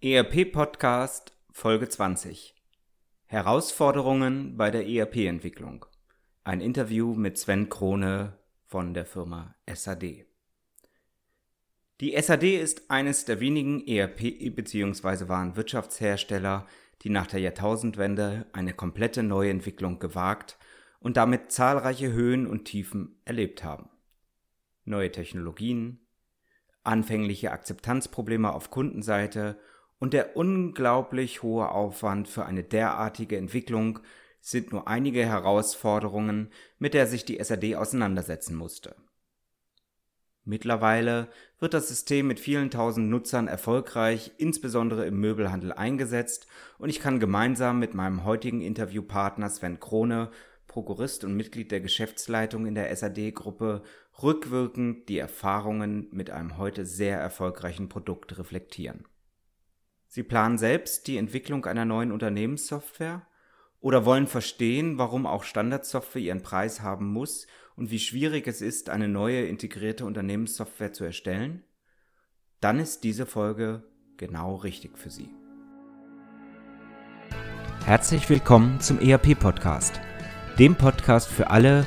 ERP Podcast Folge 20 Herausforderungen bei der ERP-Entwicklung. Ein Interview mit Sven Krone von der Firma SAD. Die SAD ist eines der wenigen ERP- bzw. Warenwirtschaftshersteller, die nach der Jahrtausendwende eine komplette Neuentwicklung gewagt und damit zahlreiche Höhen und Tiefen erlebt haben. Neue Technologien, anfängliche Akzeptanzprobleme auf Kundenseite und der unglaublich hohe Aufwand für eine derartige Entwicklung sind nur einige Herausforderungen, mit der sich die SAD auseinandersetzen musste. Mittlerweile wird das System mit vielen tausend Nutzern erfolgreich, insbesondere im Möbelhandel eingesetzt und ich kann gemeinsam mit meinem heutigen Interviewpartner Sven Krone, Prokurist und Mitglied der Geschäftsleitung in der SAD-Gruppe, rückwirkend die Erfahrungen mit einem heute sehr erfolgreichen Produkt reflektieren. Sie planen selbst die Entwicklung einer neuen Unternehmenssoftware oder wollen verstehen, warum auch Standardsoftware ihren Preis haben muss und wie schwierig es ist, eine neue integrierte Unternehmenssoftware zu erstellen? Dann ist diese Folge genau richtig für Sie. Herzlich willkommen zum ERP Podcast, dem Podcast für alle,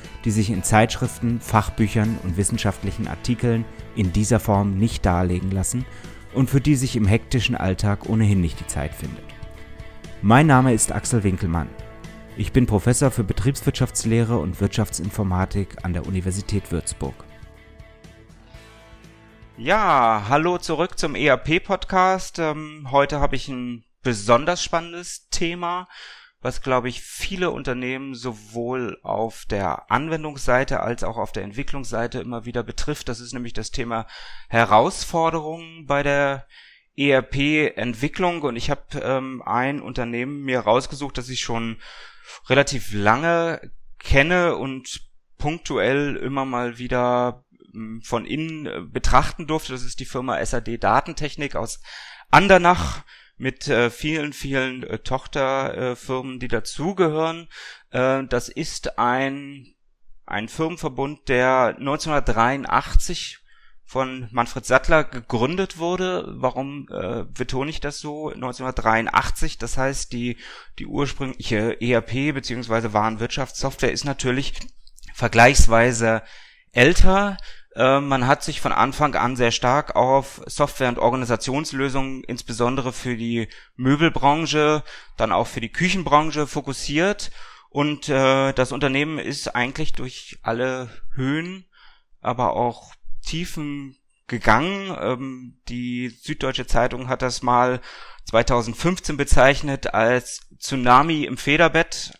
die sich in Zeitschriften, Fachbüchern und wissenschaftlichen Artikeln in dieser Form nicht darlegen lassen und für die sich im hektischen Alltag ohnehin nicht die Zeit findet. Mein Name ist Axel Winkelmann. Ich bin Professor für Betriebswirtschaftslehre und Wirtschaftsinformatik an der Universität Würzburg. Ja, hallo zurück zum ERP-Podcast. Ähm, heute habe ich ein besonders spannendes Thema was, glaube ich, viele Unternehmen sowohl auf der Anwendungsseite als auch auf der Entwicklungsseite immer wieder betrifft. Das ist nämlich das Thema Herausforderungen bei der ERP-Entwicklung. Und ich habe ähm, ein Unternehmen mir rausgesucht, das ich schon relativ lange kenne und punktuell immer mal wieder ähm, von innen äh, betrachten durfte. Das ist die Firma SAD Datentechnik aus Andernach mit äh, vielen, vielen äh, Tochterfirmen, die dazugehören. Äh, das ist ein, ein Firmenverbund, der 1983 von Manfred Sattler gegründet wurde. Warum äh, betone ich das so? 1983, das heißt, die, die ursprüngliche ERP bzw. Warenwirtschaftssoftware ist natürlich vergleichsweise älter. Ähm, man hat sich von Anfang an sehr stark auf Software- und Organisationslösungen, insbesondere für die Möbelbranche, dann auch für die Küchenbranche fokussiert. Und äh, das Unternehmen ist eigentlich durch alle Höhen, aber auch Tiefen gegangen. Ähm, die Süddeutsche Zeitung hat das mal 2015 bezeichnet als Tsunami im Federbett.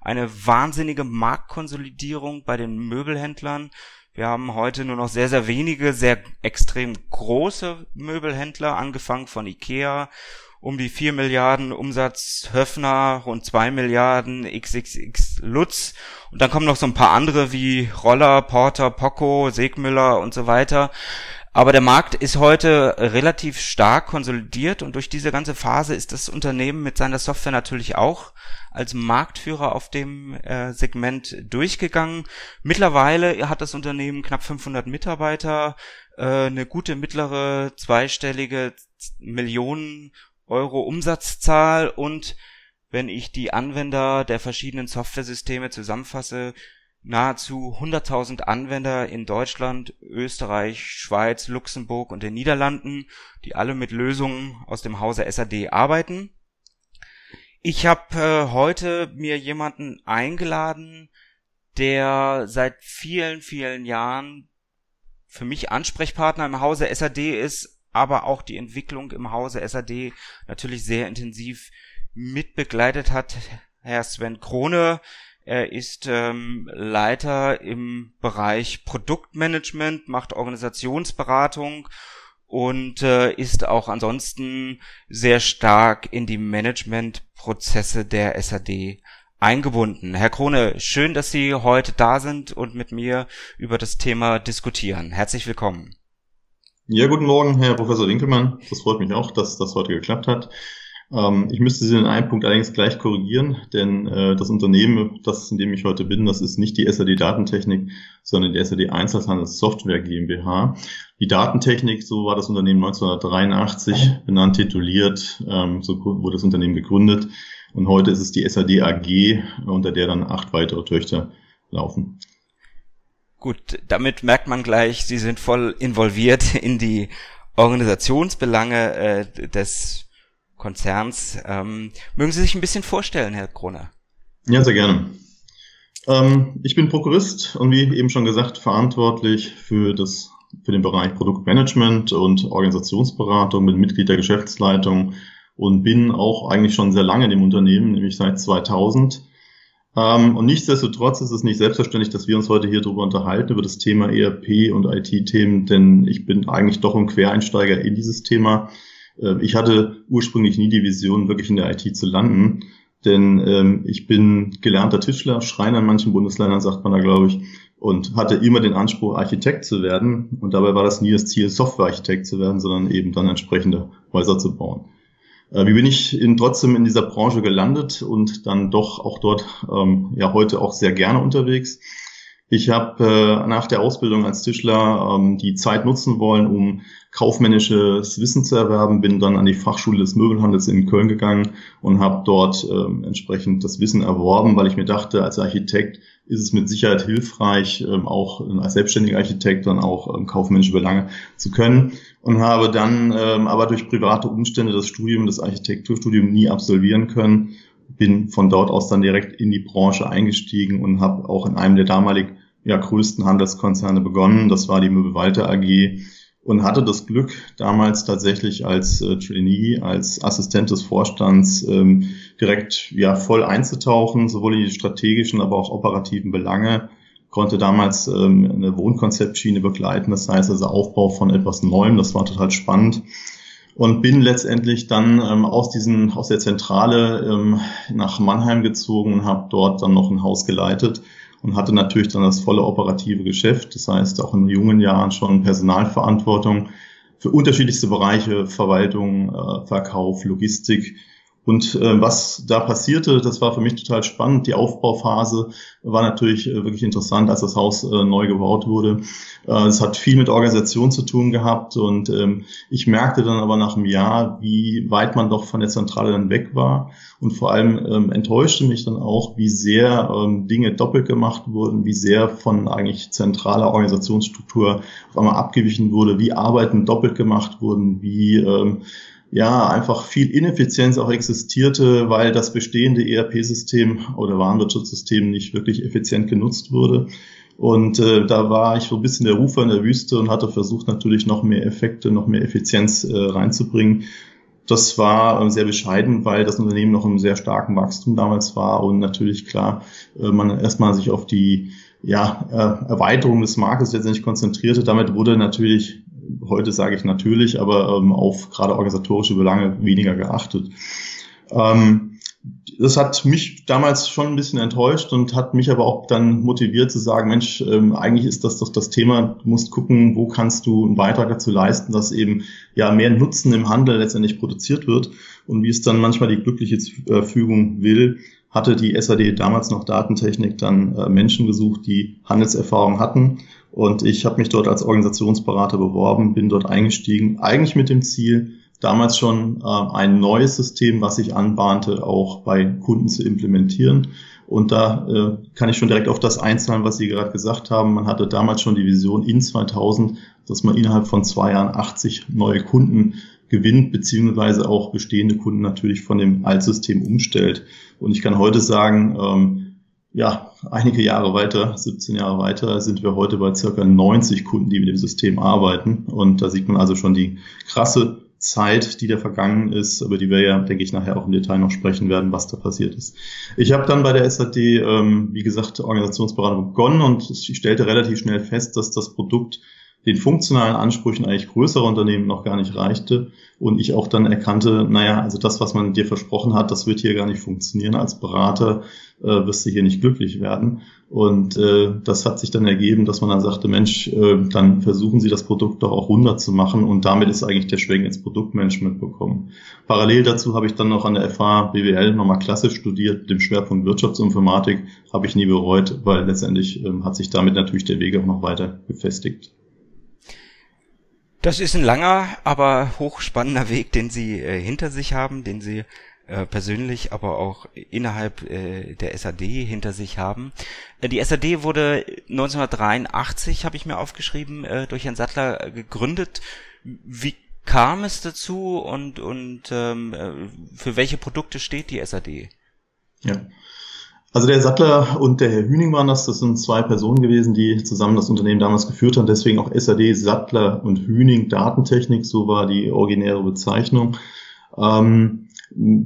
Eine wahnsinnige Marktkonsolidierung bei den Möbelhändlern wir haben heute nur noch sehr, sehr wenige, sehr extrem große Möbelhändler, angefangen von Ikea, um die 4 Milliarden Umsatz Höfner, rund 2 Milliarden XXX Lutz. Und dann kommen noch so ein paar andere wie Roller, Porter, Poco, Segmüller und so weiter. Aber der Markt ist heute relativ stark konsolidiert und durch diese ganze Phase ist das Unternehmen mit seiner Software natürlich auch als Marktführer auf dem äh, Segment durchgegangen. Mittlerweile hat das Unternehmen knapp 500 Mitarbeiter, äh, eine gute mittlere zweistellige Millionen Euro Umsatzzahl und wenn ich die Anwender der verschiedenen Softwaresysteme zusammenfasse, nahezu 100.000 Anwender in Deutschland, Österreich, Schweiz, Luxemburg und den Niederlanden, die alle mit Lösungen aus dem Hause SAD arbeiten. Ich habe äh, heute mir jemanden eingeladen, der seit vielen, vielen Jahren für mich Ansprechpartner im Hause SAD ist, aber auch die Entwicklung im Hause SAD natürlich sehr intensiv mitbegleitet hat. Herr Sven Krone, er ist ähm, Leiter im Bereich Produktmanagement, macht Organisationsberatung und äh, ist auch ansonsten sehr stark in die Managementprozesse der SAD eingebunden. Herr Krone, schön, dass Sie heute da sind und mit mir über das Thema diskutieren. Herzlich willkommen. Ja, guten Morgen, Herr Professor Winkelmann. Das freut mich auch, dass das heute geklappt hat. Ähm, ich müsste Sie in einem Punkt allerdings gleich korrigieren, denn äh, das Unternehmen, das in dem ich heute bin, das ist nicht die SAD Datentechnik, sondern die SAD Einzelhandel Software GmbH. Die Datentechnik, so war das Unternehmen 1983 benannt, tituliert, ähm, so wurde das Unternehmen gegründet und heute ist es die SAD AG, unter der dann acht weitere Töchter laufen. Gut, damit merkt man gleich, Sie sind voll involviert in die Organisationsbelange äh, des Konzerns. Ähm, mögen Sie sich ein bisschen vorstellen, Herr Kroner? Ja, sehr gerne. Ähm, ich bin Prokurist und wie eben schon gesagt verantwortlich für das für den Bereich Produktmanagement und Organisationsberatung mit Mitglied der Geschäftsleitung und bin auch eigentlich schon sehr lange in dem Unternehmen, nämlich seit 2000. Ähm, und nichtsdestotrotz ist es nicht selbstverständlich, dass wir uns heute hier darüber unterhalten, über das Thema ERP und IT-Themen, denn ich bin eigentlich doch ein Quereinsteiger in dieses Thema. Äh, ich hatte ursprünglich nie die Vision, wirklich in der IT zu landen, denn ähm, ich bin gelernter Tischler, Schreiner in manchen Bundesländern, sagt man da, glaube ich, und hatte immer den Anspruch, Architekt zu werden. Und dabei war das nie das Ziel, Softwarearchitekt zu werden, sondern eben dann entsprechende Häuser zu bauen. Äh, wie bin ich in, trotzdem in dieser Branche gelandet und dann doch auch dort ähm, ja heute auch sehr gerne unterwegs? Ich habe äh, nach der Ausbildung als Tischler ähm, die Zeit nutzen wollen, um kaufmännisches Wissen zu erwerben, bin dann an die Fachschule des Möbelhandels in Köln gegangen und habe dort ähm, entsprechend das Wissen erworben, weil ich mir dachte, als Architekt ist es mit Sicherheit hilfreich, ähm, auch als selbstständiger Architekt dann auch ähm, kaufmännische Belange zu können und habe dann ähm, aber durch private Umstände das Studium, das Architekturstudium nie absolvieren können bin von dort aus dann direkt in die Branche eingestiegen und habe auch in einem der damalig ja, größten Handelskonzerne begonnen. Das war die Möbelwalter AG und hatte das Glück, damals tatsächlich als äh, Trainee, als Assistent des Vorstands ähm, direkt ja voll einzutauchen, sowohl in die strategischen, aber auch operativen Belange. Konnte damals ähm, eine Wohnkonzeptschiene begleiten, das heißt also Aufbau von etwas Neuem, das war total spannend und bin letztendlich dann ähm, aus diesen aus der Zentrale ähm, nach Mannheim gezogen und habe dort dann noch ein Haus geleitet und hatte natürlich dann das volle operative Geschäft. Das heißt, auch in jungen Jahren schon Personalverantwortung für unterschiedlichste Bereiche, Verwaltung, äh, Verkauf, Logistik und äh, was da passierte, das war für mich total spannend. Die Aufbauphase war natürlich äh, wirklich interessant, als das Haus äh, neu gebaut wurde. Äh, es hat viel mit Organisation zu tun gehabt und ähm, ich merkte dann aber nach einem Jahr, wie weit man doch von der Zentrale dann weg war und vor allem ähm, enttäuschte mich dann auch, wie sehr ähm, Dinge doppelt gemacht wurden, wie sehr von eigentlich zentraler Organisationsstruktur auf einmal abgewichen wurde, wie Arbeiten doppelt gemacht wurden, wie ähm, ja, einfach viel Ineffizienz auch existierte, weil das bestehende ERP-System oder Warenwirtschaftssystem nicht wirklich effizient genutzt wurde. Und äh, da war ich so ein bisschen der Rufer in der Wüste und hatte versucht, natürlich noch mehr Effekte, noch mehr Effizienz äh, reinzubringen. Das war äh, sehr bescheiden, weil das Unternehmen noch im sehr starken Wachstum damals war und natürlich klar, äh, man erstmal sich auf die ja, äh, Erweiterung des Marktes letztendlich konzentrierte. Damit wurde natürlich heute sage ich natürlich, aber ähm, auf gerade organisatorische Belange weniger geachtet. Ähm, das hat mich damals schon ein bisschen enttäuscht und hat mich aber auch dann motiviert zu sagen, Mensch, ähm, eigentlich ist das doch das Thema, du musst gucken, wo kannst du einen Beitrag dazu leisten, dass eben ja mehr Nutzen im Handel letztendlich produziert wird und wie es dann manchmal die glückliche äh, Fügung will, hatte die SAD damals noch Datentechnik dann äh, Menschen gesucht, die Handelserfahrung hatten und ich habe mich dort als Organisationsberater beworben, bin dort eingestiegen, eigentlich mit dem Ziel, damals schon äh, ein neues System, was sich anbahnte, auch bei Kunden zu implementieren. Und da äh, kann ich schon direkt auf das einzahlen, was Sie gerade gesagt haben. Man hatte damals schon die Vision in 2000, dass man innerhalb von zwei Jahren 80 neue Kunden gewinnt, beziehungsweise auch bestehende Kunden natürlich von dem Altsystem umstellt. Und ich kann heute sagen, ähm, ja, einige Jahre weiter, 17 Jahre weiter, sind wir heute bei circa 90 Kunden, die mit dem System arbeiten. Und da sieht man also schon die krasse Zeit, die da vergangen ist, über die wir ja, denke ich, nachher auch im Detail noch sprechen werden, was da passiert ist. Ich habe dann bei der SAD, ähm, wie gesagt, Organisationsberatung begonnen und ich stellte relativ schnell fest, dass das Produkt den funktionalen Ansprüchen eigentlich größerer Unternehmen noch gar nicht reichte und ich auch dann erkannte, naja, also das, was man dir versprochen hat, das wird hier gar nicht funktionieren. Als Berater äh, wirst du hier nicht glücklich werden. Und äh, das hat sich dann ergeben, dass man dann sagte, Mensch, äh, dann versuchen Sie das Produkt doch auch runter zu machen und damit ist eigentlich der Schwenk ins Produktmanagement bekommen. Parallel dazu habe ich dann noch an der FH BWL nochmal klassisch studiert, dem Schwerpunkt Wirtschaftsinformatik, habe ich nie bereut, weil letztendlich ähm, hat sich damit natürlich der Weg auch noch weiter befestigt. Das ist ein langer, aber hochspannender Weg, den Sie äh, hinter sich haben, den Sie äh, persönlich, aber auch innerhalb äh, der SAD hinter sich haben. Äh, die SAD wurde 1983, habe ich mir aufgeschrieben, äh, durch Herrn Sattler gegründet. Wie kam es dazu und, und ähm, äh, für welche Produkte steht die SAD? Ja. Also der Sattler und der Herr Hüning waren das. Das sind zwei Personen gewesen, die zusammen das Unternehmen damals geführt haben. Deswegen auch SAD, Sattler und Hüning Datentechnik. So war die originäre Bezeichnung. Ähm,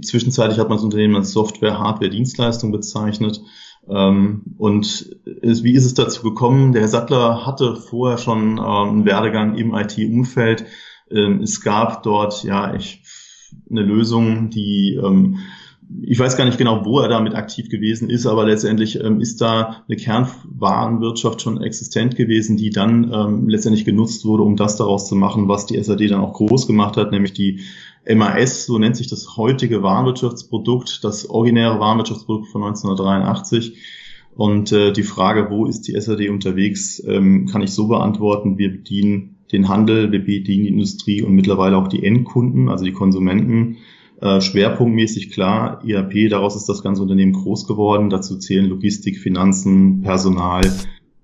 zwischenzeitlich hat man das Unternehmen als Software, Hardware, Dienstleistung bezeichnet. Ähm, und ist, wie ist es dazu gekommen? Der Herr Sattler hatte vorher schon ähm, einen Werdegang im IT-Umfeld. Ähm, es gab dort ja ich, eine Lösung, die ähm, ich weiß gar nicht genau, wo er damit aktiv gewesen ist, aber letztendlich ähm, ist da eine Kernwarenwirtschaft schon existent gewesen, die dann ähm, letztendlich genutzt wurde, um das daraus zu machen, was die SAD dann auch groß gemacht hat, nämlich die MAS, so nennt sich das heutige Warenwirtschaftsprodukt, das originäre Warenwirtschaftsprodukt von 1983. Und äh, die Frage, wo ist die SAD unterwegs, ähm, kann ich so beantworten, wir bedienen den Handel, wir bedienen die Industrie und mittlerweile auch die Endkunden, also die Konsumenten äh, schwerpunktmäßig klar, ERP, daraus ist das ganze Unternehmen groß geworden. Dazu zählen Logistik, Finanzen, Personal,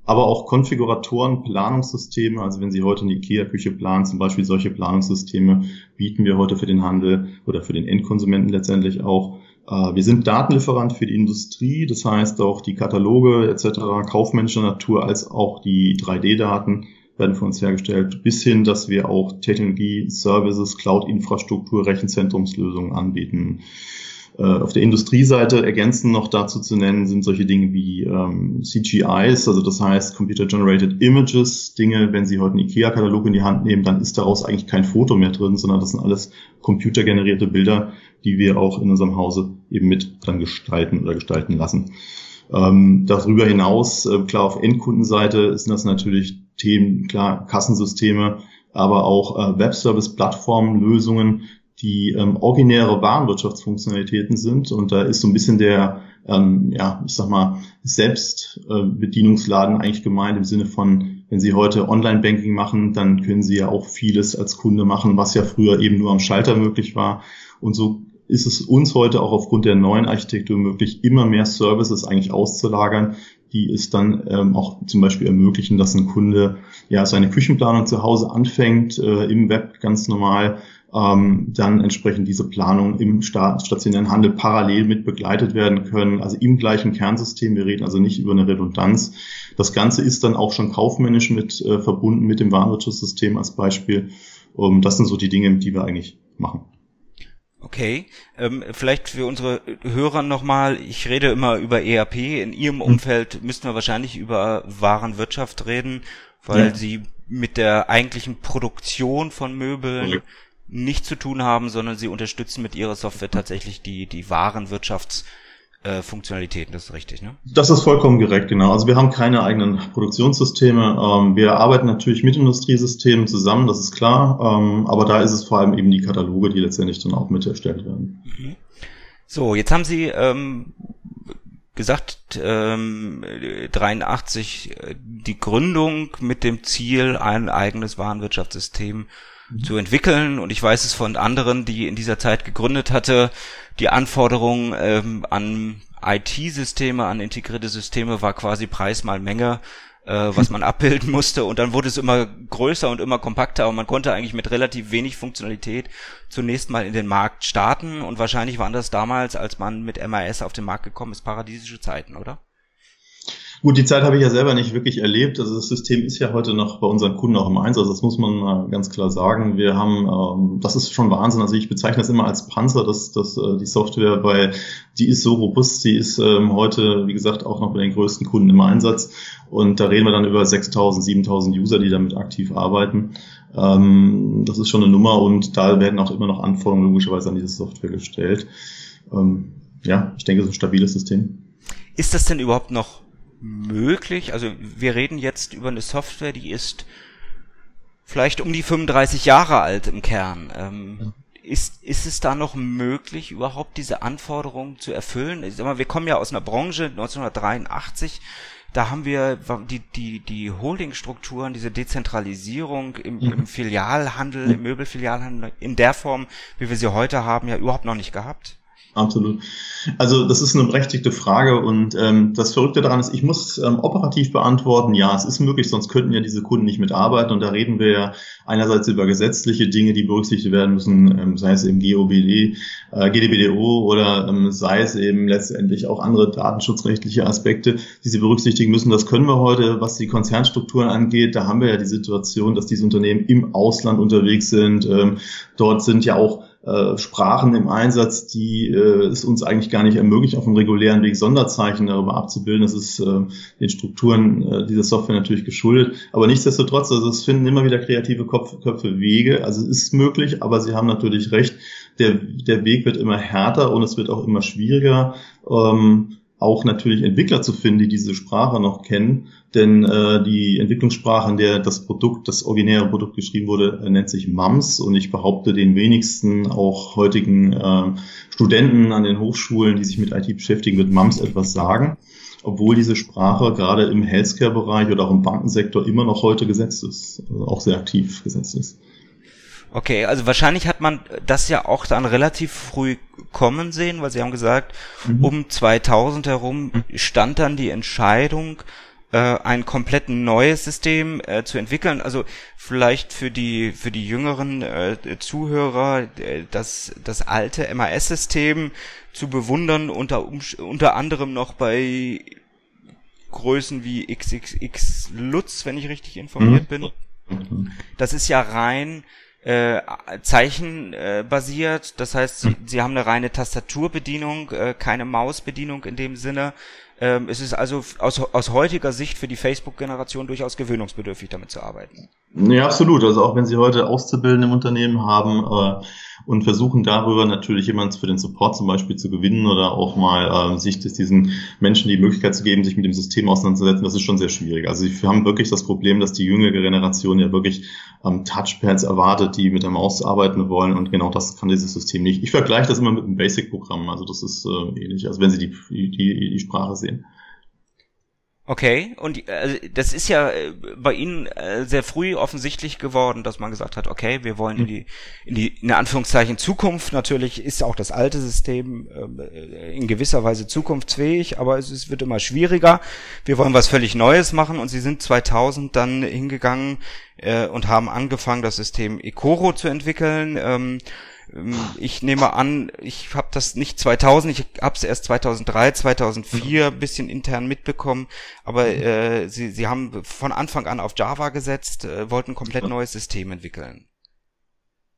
aber auch Konfiguratoren, Planungssysteme. Also wenn Sie heute eine IKEA-Küche planen, zum Beispiel solche Planungssysteme bieten wir heute für den Handel oder für den Endkonsumenten letztendlich auch. Äh, wir sind Datenlieferant für die Industrie, das heißt auch die Kataloge etc. kaufmännischer Natur als auch die 3D-Daten werden für uns hergestellt, bis hin, dass wir auch Technologie, Services, Cloud-Infrastruktur, Rechenzentrumslösungen anbieten. Äh, auf der Industrieseite ergänzend noch dazu zu nennen sind solche Dinge wie ähm, CGIs, also das heißt Computer Generated Images, Dinge, wenn Sie heute einen IKEA-Katalog in die Hand nehmen, dann ist daraus eigentlich kein Foto mehr drin, sondern das sind alles computergenerierte Bilder, die wir auch in unserem Hause eben mit dann gestalten oder gestalten lassen. Ähm, darüber hinaus, äh, klar, auf Endkundenseite sind das natürlich Themen, klar, Kassensysteme, aber auch äh, Webservice-Plattformen, Lösungen, die ähm, originäre Warenwirtschaftsfunktionalitäten sind. Und da ist so ein bisschen der, ähm, ja, ich sag mal, Selbstbedienungsladen äh, eigentlich gemeint im Sinne von, wenn Sie heute Online-Banking machen, dann können Sie ja auch vieles als Kunde machen, was ja früher eben nur am Schalter möglich war. Und so ist es uns heute auch aufgrund der neuen Architektur möglich, immer mehr Services eigentlich auszulagern, die es dann ähm, auch zum Beispiel ermöglichen, dass ein Kunde ja seine Küchenplanung zu Hause anfängt, äh, im Web ganz normal, ähm, dann entsprechend diese Planung im stationären Handel parallel mit begleitet werden können, also im gleichen Kernsystem. Wir reden also nicht über eine Redundanz. Das Ganze ist dann auch schon kaufmännisch mit äh, verbunden mit dem Warenwirtschaftssystem als Beispiel. Um, das sind so die Dinge, die wir eigentlich machen. Okay, ähm, vielleicht für unsere Hörer nochmal, ich rede immer über ERP, in Ihrem hm. Umfeld müssten wir wahrscheinlich über Warenwirtschaft reden, weil ja. Sie mit der eigentlichen Produktion von Möbeln ja. nicht zu tun haben, sondern Sie unterstützen mit Ihrer Software tatsächlich die, die Warenwirtschafts- äh, Funktionalitäten, das ist richtig, ne? Das ist vollkommen korrekt, genau. Also wir haben keine eigenen Produktionssysteme. Ähm, wir arbeiten natürlich mit Industriesystemen zusammen, das ist klar. Ähm, aber da ist es vor allem eben die Kataloge, die letztendlich dann auch mit erstellt werden. Mhm. So, jetzt haben Sie ähm, gesagt, ähm, 83 äh, die Gründung mit dem Ziel, ein eigenes Warenwirtschaftssystem zu entwickeln. Und ich weiß es von anderen, die in dieser Zeit gegründet hatte, die Anforderung ähm, an IT-Systeme, an integrierte Systeme war quasi Preis mal Menge, äh, was man abbilden musste. Und dann wurde es immer größer und immer kompakter und man konnte eigentlich mit relativ wenig Funktionalität zunächst mal in den Markt starten. Und wahrscheinlich waren das damals, als man mit MAS auf den Markt gekommen ist, paradiesische Zeiten, oder? Gut, die Zeit habe ich ja selber nicht wirklich erlebt. Also das System ist ja heute noch bei unseren Kunden auch im Einsatz. Das muss man mal ganz klar sagen. Wir haben, ähm, das ist schon Wahnsinn. Also ich bezeichne das immer als Panzer, dass, dass äh, die Software, weil die ist so robust. Die ist ähm, heute, wie gesagt, auch noch bei den größten Kunden im Einsatz. Und da reden wir dann über 6.000, 7.000 User, die damit aktiv arbeiten. Ähm, das ist schon eine Nummer und da werden auch immer noch Anforderungen logischerweise an diese Software gestellt. Ähm, ja, ich denke, so ein stabiles System. Ist das denn überhaupt noch möglich? Also wir reden jetzt über eine Software, die ist vielleicht um die 35 Jahre alt im Kern. Ähm. Ist, ist es da noch möglich, überhaupt diese Anforderungen zu erfüllen? Ich sag mal, wir kommen ja aus einer Branche 1983, da haben wir die, die, die Holdingstrukturen, diese Dezentralisierung im, im Filialhandel, im Möbelfilialhandel in der Form, wie wir sie heute haben, ja überhaupt noch nicht gehabt. Absolut. Also das ist eine berechtigte Frage und ähm, das Verrückte daran ist, ich muss ähm, operativ beantworten, ja, es ist möglich, sonst könnten ja diese Kunden nicht mitarbeiten und da reden wir ja einerseits über gesetzliche Dinge, die berücksichtigt werden müssen, ähm, sei es eben GOBD, äh, GDBDO oder ähm, sei es eben letztendlich auch andere datenschutzrechtliche Aspekte, die sie berücksichtigen müssen. Das können wir heute, was die Konzernstrukturen angeht. Da haben wir ja die Situation, dass diese Unternehmen im Ausland unterwegs sind. Ähm, dort sind ja auch äh, Sprachen im Einsatz, die äh, es uns eigentlich gar nicht ermöglicht, auf einem regulären Weg Sonderzeichen darüber abzubilden. Das ist äh, den Strukturen äh, dieser Software natürlich geschuldet. Aber nichtsdestotrotz, also es finden immer wieder kreative Kopf, Köpfe Wege. Also es ist möglich, aber Sie haben natürlich recht, der, der Weg wird immer härter und es wird auch immer schwieriger. Ähm, auch natürlich Entwickler zu finden, die diese Sprache noch kennen. Denn äh, die Entwicklungssprache, in der das Produkt, das originäre Produkt geschrieben wurde, äh, nennt sich MAMS. Und ich behaupte, den wenigsten auch heutigen äh, Studenten an den Hochschulen, die sich mit IT beschäftigen, wird MAMS etwas sagen. Obwohl diese Sprache gerade im Healthcare-Bereich oder auch im Bankensektor immer noch heute gesetzt ist, also auch sehr aktiv gesetzt ist. Okay, also wahrscheinlich hat man das ja auch dann relativ früh kommen sehen, weil Sie haben gesagt, mhm. um 2000 herum stand dann die Entscheidung, äh, ein komplett neues System äh, zu entwickeln. Also vielleicht für die für die jüngeren äh, Zuhörer äh, das das alte MAS-System zu bewundern unter unter anderem noch bei Größen wie XXX Lutz, wenn ich richtig informiert mhm. bin. Mhm. Das ist ja rein äh, zeichenbasiert. Äh, das heißt, sie, sie haben eine reine Tastaturbedienung, äh, keine Mausbedienung in dem Sinne. Ähm, es ist also aus, aus heutiger Sicht für die Facebook-Generation durchaus gewöhnungsbedürftig, damit zu arbeiten. Ja, absolut. Also auch wenn Sie heute Auszubildende im Unternehmen haben äh, und versuchen darüber natürlich jemanden für den Support zum Beispiel zu gewinnen oder auch mal äh, sich diesen Menschen die Möglichkeit zu geben, sich mit dem System auseinanderzusetzen, das ist schon sehr schwierig. Also wir haben wirklich das Problem, dass die jüngere Generation ja wirklich ähm, Touchpads erwartet, die mit der Maus arbeiten wollen und genau das kann dieses System nicht. Ich vergleiche das immer mit einem Basic-Programm, also das ist äh, ähnlich, also wenn Sie die, die, die Sprache sehen. Okay, und äh, das ist ja äh, bei Ihnen äh, sehr früh offensichtlich geworden, dass man gesagt hat, okay, wir wollen in die, in die, in Anführungszeichen Zukunft. Natürlich ist auch das alte System äh, in gewisser Weise zukunftsfähig, aber es, es wird immer schwieriger. Wir wollen was völlig Neues machen und Sie sind 2000 dann hingegangen äh, und haben angefangen, das System Ecoro zu entwickeln. Ähm, ähm, ich nehme an, ich habe das nicht 2000, ich habe es erst 2003, 2004 ein bisschen intern mitbekommen, aber mhm. äh, sie, sie haben von Anfang an auf Java gesetzt, äh, wollten ein komplett neues System entwickeln.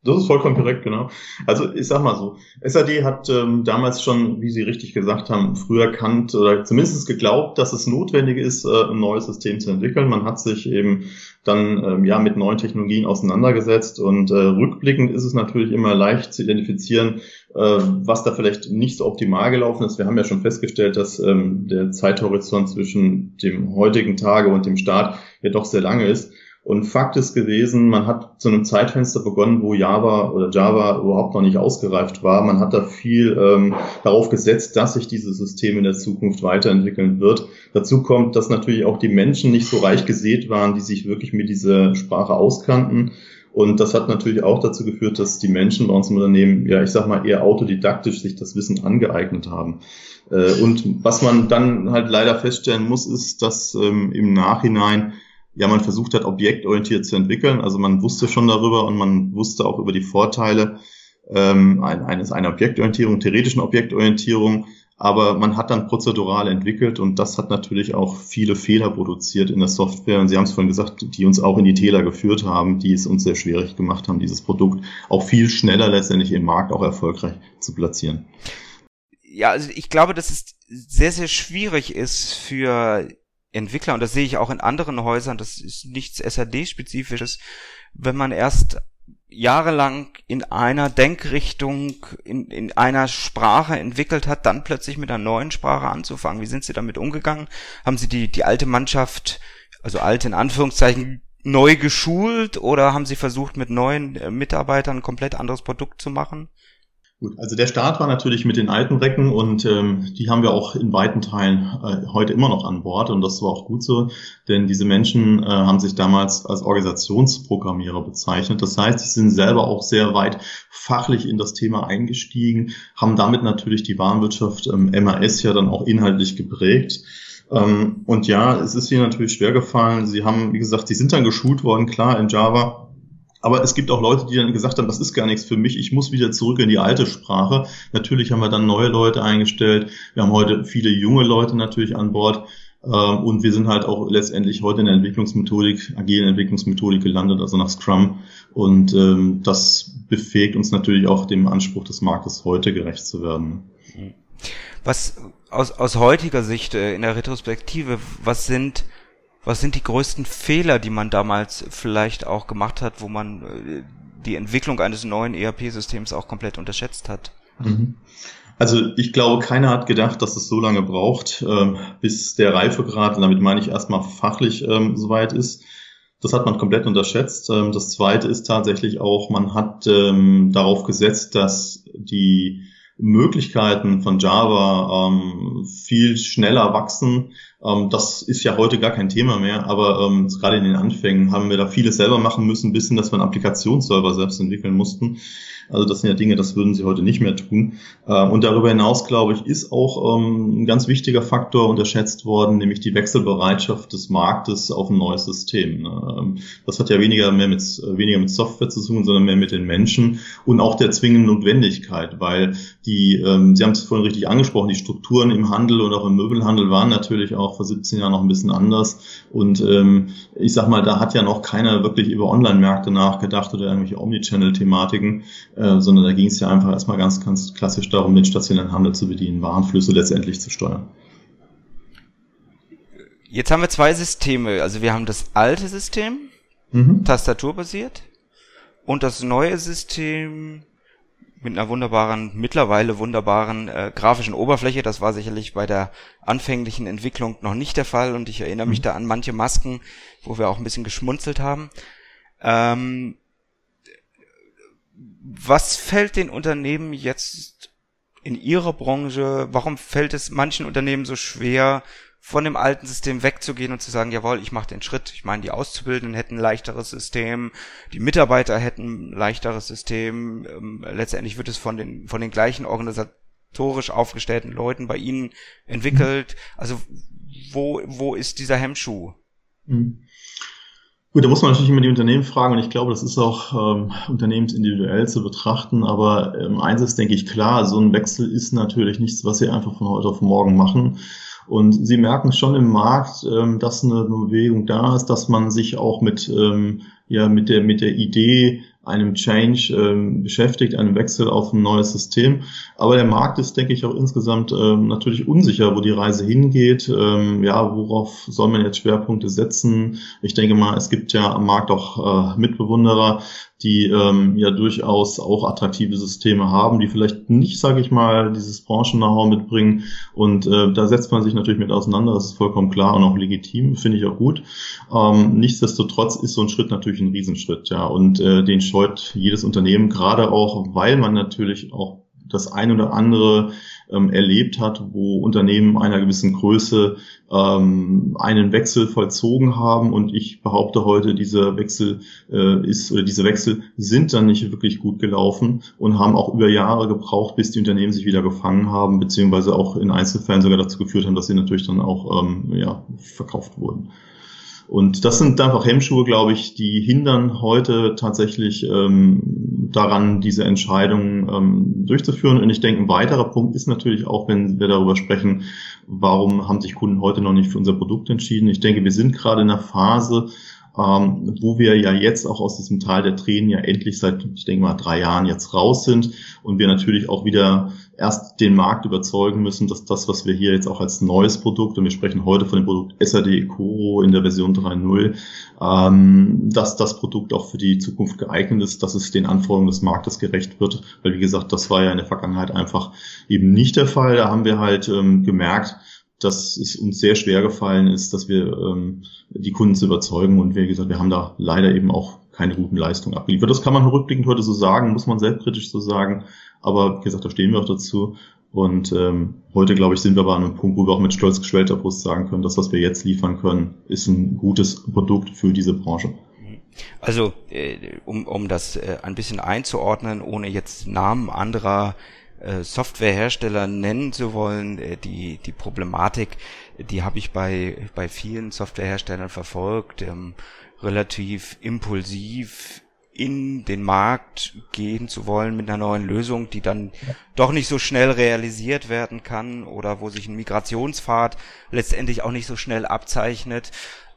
Das ist vollkommen korrekt, genau. Also ich sag mal so, SAD hat ähm, damals schon, wie Sie richtig gesagt haben, früher erkannt oder zumindest geglaubt, dass es notwendig ist, äh, ein neues System zu entwickeln. Man hat sich eben dann ähm, ja mit neuen Technologien auseinandergesetzt und äh, rückblickend ist es natürlich immer leicht zu identifizieren, äh, was da vielleicht nicht so optimal gelaufen ist. Wir haben ja schon festgestellt, dass ähm, der Zeithorizont zwischen dem heutigen Tage und dem Start ja doch sehr lange ist. Und Fakt ist gewesen, man hat zu einem Zeitfenster begonnen, wo Java oder Java überhaupt noch nicht ausgereift war. Man hat da viel ähm, darauf gesetzt, dass sich dieses System in der Zukunft weiterentwickeln wird. Dazu kommt, dass natürlich auch die Menschen nicht so reich gesät waren, die sich wirklich mit dieser Sprache auskannten. Und das hat natürlich auch dazu geführt, dass die Menschen bei uns im Unternehmen, ja, ich sag mal, eher autodidaktisch sich das Wissen angeeignet haben. Äh, und was man dann halt leider feststellen muss, ist, dass ähm, im Nachhinein ja, man versucht hat, objektorientiert zu entwickeln. Also man wusste schon darüber und man wusste auch über die Vorteile ähm, eines einer Objektorientierung, theoretischen Objektorientierung. aber man hat dann prozedural entwickelt und das hat natürlich auch viele Fehler produziert in der Software. Und Sie haben es vorhin gesagt, die uns auch in die Täler geführt haben, die es uns sehr schwierig gemacht haben, dieses Produkt auch viel schneller letztendlich im Markt auch erfolgreich zu platzieren. Ja, also ich glaube, dass es sehr, sehr schwierig ist für Entwickler, und das sehe ich auch in anderen Häusern, das ist nichts SAD-spezifisches, wenn man erst jahrelang in einer Denkrichtung, in, in einer Sprache entwickelt hat, dann plötzlich mit einer neuen Sprache anzufangen. Wie sind Sie damit umgegangen? Haben Sie die, die alte Mannschaft, also alte in Anführungszeichen, neu geschult oder haben Sie versucht, mit neuen äh, Mitarbeitern ein komplett anderes Produkt zu machen? Gut, also der Start war natürlich mit den alten Recken und ähm, die haben wir auch in weiten Teilen äh, heute immer noch an Bord und das war auch gut so, denn diese Menschen äh, haben sich damals als Organisationsprogrammierer bezeichnet. Das heißt, sie sind selber auch sehr weit fachlich in das Thema eingestiegen, haben damit natürlich die Warenwirtschaft ähm, MAS ja dann auch inhaltlich geprägt. Ähm, und ja, es ist ihnen natürlich schwer gefallen. Sie haben, wie gesagt, sie sind dann geschult worden, klar, in Java aber es gibt auch Leute, die dann gesagt haben, das ist gar nichts für mich, ich muss wieder zurück in die alte Sprache. Natürlich haben wir dann neue Leute eingestellt. Wir haben heute viele junge Leute natürlich an Bord. Ähm, und wir sind halt auch letztendlich heute in der Entwicklungsmethodik, agilen Entwicklungsmethodik gelandet, also nach Scrum. Und ähm, das befähigt uns natürlich auch dem Anspruch des Marktes heute gerecht zu werden. Was aus, aus heutiger Sicht äh, in der Retrospektive, was sind was sind die größten Fehler, die man damals vielleicht auch gemacht hat, wo man äh, die Entwicklung eines neuen ERP-Systems auch komplett unterschätzt hat? Mhm. Also ich glaube, keiner hat gedacht, dass es so lange braucht, ähm, bis der Reifegrad, damit meine ich erstmal fachlich ähm, soweit ist. Das hat man komplett unterschätzt. Ähm, das zweite ist tatsächlich auch, man hat darauf gesetzt, dass die Möglichkeiten von Java ähm, viel schneller wachsen. Ähm, das ist ja heute gar kein Thema mehr, aber ähm, gerade in den Anfängen haben wir da vieles selber machen müssen, bis hin, dass wir einen Applikationsserver selbst entwickeln mussten. Also das sind ja Dinge, das würden sie heute nicht mehr tun. Äh, und darüber hinaus, glaube ich, ist auch ähm, ein ganz wichtiger Faktor unterschätzt worden, nämlich die Wechselbereitschaft des Marktes auf ein neues System. Ne? Ähm, das hat ja weniger mehr mit, weniger mit Software zu tun, sondern mehr mit den Menschen und auch der zwingenden Notwendigkeit, weil die, ähm, Sie haben es vorhin richtig angesprochen, die Strukturen im Handel und auch im Möbelhandel waren natürlich auch vor 17 Jahren noch ein bisschen anders. Und ich sag mal, da hat ja noch keiner wirklich über Online-Märkte nachgedacht oder irgendwelche Omnichannel-Thematiken. Äh, sondern da ging es ja einfach erstmal ganz, ganz klassisch darum, den stationären Handel zu bedienen, Warenflüsse letztendlich zu steuern. Jetzt haben wir zwei Systeme. Also wir haben das alte System, mhm. tastaturbasiert, und das neue System mit einer wunderbaren, mittlerweile wunderbaren äh, grafischen Oberfläche. Das war sicherlich bei der anfänglichen Entwicklung noch nicht der Fall und ich erinnere mich mhm. da an manche Masken, wo wir auch ein bisschen geschmunzelt haben. Ähm, was fällt den Unternehmen jetzt in ihrer Branche, warum fällt es manchen Unternehmen so schwer, von dem alten System wegzugehen und zu sagen, jawohl, ich mache den Schritt. Ich meine, die Auszubildenden hätten ein leichteres System, die Mitarbeiter hätten ein leichteres System. Ähm, letztendlich wird es von den, von den gleichen organisatorisch aufgestellten Leuten bei Ihnen entwickelt. Also wo, wo ist dieser Hemmschuh? Mhm. Gut, da muss man natürlich immer die Unternehmen fragen und ich glaube, das ist auch ähm, unternehmensindividuell zu betrachten. Aber ähm, eins ist, denke ich, klar, so ein Wechsel ist natürlich nichts, was Sie einfach von heute auf morgen machen. Und Sie merken schon im Markt, ähm, dass eine Bewegung da ist, dass man sich auch mit, ähm, ja, mit der, mit der Idee einem Change ähm, beschäftigt, einem Wechsel auf ein neues System. Aber der Markt ist, denke ich, auch insgesamt ähm, natürlich unsicher, wo die Reise hingeht. Ähm, ja, worauf soll man jetzt Schwerpunkte setzen? Ich denke mal, es gibt ja am Markt auch äh, Mitbewunderer, die ähm, ja durchaus auch attraktive Systeme haben, die vielleicht nicht, sage ich mal, dieses Branchen-Know-how mitbringen. Und äh, da setzt man sich natürlich mit auseinander, das ist vollkommen klar und auch legitim, finde ich auch gut. Ähm, nichtsdestotrotz ist so ein Schritt natürlich ein Riesenschritt, ja, und äh, den scheut jedes Unternehmen, gerade auch, weil man natürlich auch das ein oder andere ähm, erlebt hat, wo Unternehmen einer gewissen Größe ähm, einen Wechsel vollzogen haben und ich behaupte heute, dieser Wechsel äh, ist oder diese Wechsel sind dann nicht wirklich gut gelaufen und haben auch über Jahre gebraucht, bis die Unternehmen sich wieder gefangen haben, beziehungsweise auch in Einzelfällen sogar dazu geführt haben, dass sie natürlich dann auch ähm, ja, verkauft wurden. Und das sind einfach Hemmschuhe, glaube ich, die hindern heute tatsächlich ähm, daran, diese Entscheidungen ähm, durchzuführen. Und ich denke, ein weiterer Punkt ist natürlich auch, wenn wir darüber sprechen, warum haben sich Kunden heute noch nicht für unser Produkt entschieden. Ich denke, wir sind gerade in einer Phase, ähm, wo wir ja jetzt auch aus diesem Tal der Tränen ja endlich seit, ich denke mal, drei Jahren jetzt raus sind und wir natürlich auch wieder erst den Markt überzeugen müssen, dass das, was wir hier jetzt auch als neues Produkt, und wir sprechen heute von dem Produkt SAD Coro in der Version 3.0, ähm, dass das Produkt auch für die Zukunft geeignet ist, dass es den Anforderungen des Marktes gerecht wird, weil wie gesagt, das war ja in der Vergangenheit einfach eben nicht der Fall. Da haben wir halt ähm, gemerkt, dass es uns sehr schwer gefallen ist, dass wir ähm, die Kunden zu überzeugen. Und wie gesagt, wir haben da leider eben auch keine guten Leistungen abgeliefert. Das kann man rückblickend heute so sagen, muss man selbstkritisch so sagen. Aber wie gesagt, da stehen wir auch dazu. Und ähm, heute, glaube ich, sind wir aber an einem Punkt, wo wir auch mit stolz geschwellter Brust sagen können, das, was wir jetzt liefern können, ist ein gutes Produkt für diese Branche. Also, äh, um, um das äh, ein bisschen einzuordnen, ohne jetzt Namen anderer Softwarehersteller nennen zu wollen, äh, die, die Problematik, die habe ich bei, bei vielen Softwareherstellern verfolgt, ähm, relativ impulsiv in den Markt gehen zu wollen mit einer neuen Lösung, die dann doch nicht so schnell realisiert werden kann oder wo sich ein Migrationspfad letztendlich auch nicht so schnell abzeichnet.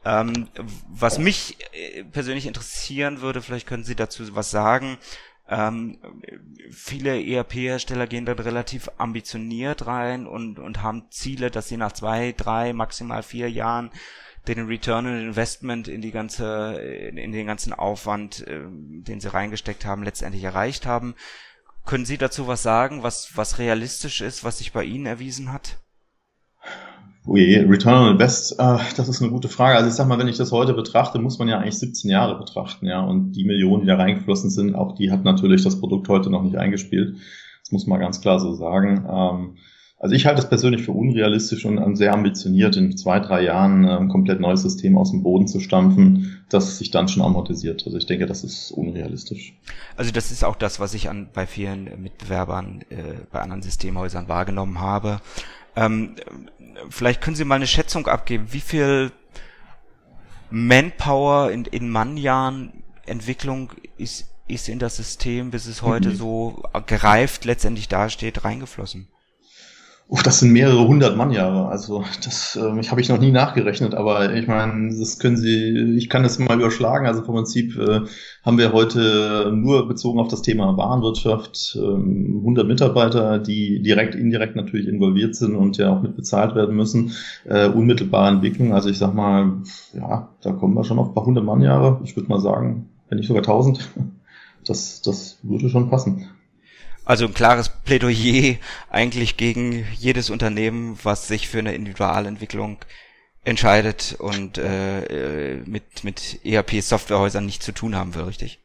Ähm, was mich äh, persönlich interessieren würde, vielleicht können Sie dazu was sagen, ähm, viele ERP-Hersteller gehen dann relativ ambitioniert rein und, und haben Ziele, dass sie nach zwei, drei, maximal vier Jahren den Return on Investment in die ganze, in den ganzen Aufwand, äh, den sie reingesteckt haben, letztendlich erreicht haben. Können Sie dazu was sagen, was, was realistisch ist, was sich bei Ihnen erwiesen hat? Ui, Return on Invest, äh, das ist eine gute Frage. Also ich sag mal, wenn ich das heute betrachte, muss man ja eigentlich 17 Jahre betrachten, ja. Und die Millionen, die da reingeflossen sind, auch die hat natürlich das Produkt heute noch nicht eingespielt. Das muss man ganz klar so sagen. Ähm, also ich halte es persönlich für unrealistisch und sehr ambitioniert, in zwei, drei Jahren ein komplett neues System aus dem Boden zu stampfen, das sich dann schon amortisiert. Also ich denke, das ist unrealistisch. Also das ist auch das, was ich an, bei vielen Mitbewerbern äh, bei anderen Systemhäusern wahrgenommen habe. Ähm, vielleicht können Sie mal eine Schätzung abgeben, wie viel Manpower in, in Mannjahren Entwicklung ist, ist in das System, bis es heute mhm. so gereift letztendlich dasteht, reingeflossen? Uff, das sind mehrere hundert Mannjahre. Also das äh, habe ich noch nie nachgerechnet, aber ich meine, das können Sie, ich kann das mal überschlagen. Also vom Prinzip äh, haben wir heute nur bezogen auf das Thema Warenwirtschaft äh, 100 Mitarbeiter, die direkt, indirekt natürlich involviert sind und ja auch mit bezahlt werden müssen. Äh, unmittelbare Entwicklung, also ich sag mal, ja, da kommen wir schon auf ein paar hundert Mannjahre. Ich würde mal sagen, wenn nicht sogar tausend. Das, das würde schon passen. Also ein klares Plädoyer eigentlich gegen jedes Unternehmen, was sich für eine Individualentwicklung entscheidet und äh, mit, mit ERP-Softwarehäusern nichts zu tun haben will, richtig?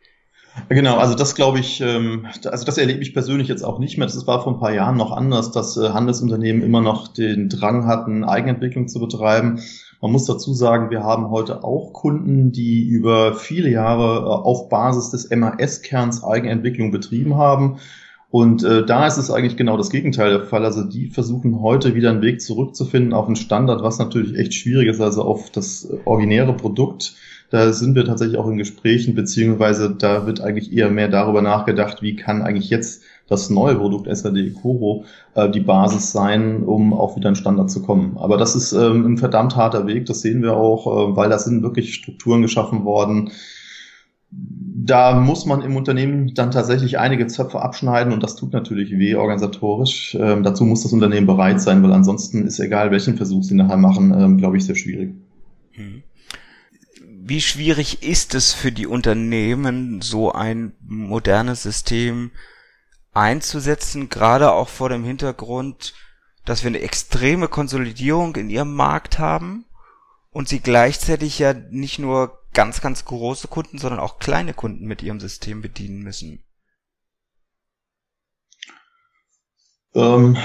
Genau, also das glaube ich, ähm, also das erlebe ich persönlich jetzt auch nicht mehr. Das war vor ein paar Jahren noch anders, dass äh, Handelsunternehmen immer noch den Drang hatten, Eigenentwicklung zu betreiben. Man muss dazu sagen, wir haben heute auch Kunden, die über viele Jahre äh, auf Basis des MAS-Kerns Eigenentwicklung betrieben haben und äh, da ist es eigentlich genau das Gegenteil der Fall. Also die versuchen heute wieder einen Weg zurückzufinden auf einen Standard, was natürlich echt schwierig ist, also auf das originäre Produkt. Da sind wir tatsächlich auch in Gesprächen, beziehungsweise da wird eigentlich eher mehr darüber nachgedacht, wie kann eigentlich jetzt das neue Produkt SAD Coro äh, die Basis sein, um auch wieder einen Standard zu kommen. Aber das ist ähm, ein verdammt harter Weg, das sehen wir auch, äh, weil da sind wirklich Strukturen geschaffen worden, da muss man im Unternehmen dann tatsächlich einige Zöpfe abschneiden und das tut natürlich weh organisatorisch. Ähm, dazu muss das Unternehmen bereit sein, weil ansonsten ist egal, welchen Versuch sie nachher machen, ähm, glaube ich, sehr schwierig. Hm. Wie schwierig ist es für die Unternehmen, so ein modernes System einzusetzen, gerade auch vor dem Hintergrund, dass wir eine extreme Konsolidierung in ihrem Markt haben und sie gleichzeitig ja nicht nur ganz, ganz große Kunden, sondern auch kleine Kunden mit ihrem System bedienen müssen? Ähm,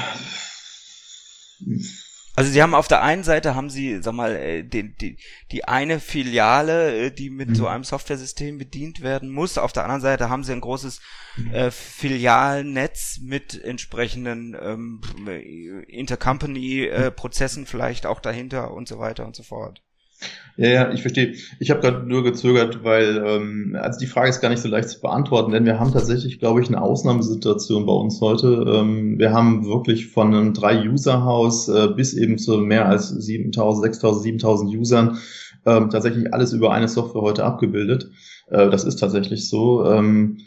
also sie haben auf der einen Seite haben sie, sag mal, äh, die, die, die eine Filiale, äh, die mit mhm. so einem Softwaresystem bedient werden muss. Auf der anderen Seite haben sie ein großes mhm. äh, Filialnetz mit entsprechenden ähm, Intercompany-Prozessen vielleicht auch dahinter und so weiter und so fort. Ja, ja, ich verstehe. Ich habe gerade nur gezögert, weil ähm, also die Frage ist gar nicht so leicht zu beantworten, denn wir haben tatsächlich, glaube ich, eine Ausnahmesituation bei uns heute. Ähm, wir haben wirklich von einem drei-User-Haus äh, bis eben zu mehr als 7.000, 6.000, 7.000 Usern ähm, tatsächlich alles über eine Software heute abgebildet. Äh, das ist tatsächlich so. Ähm,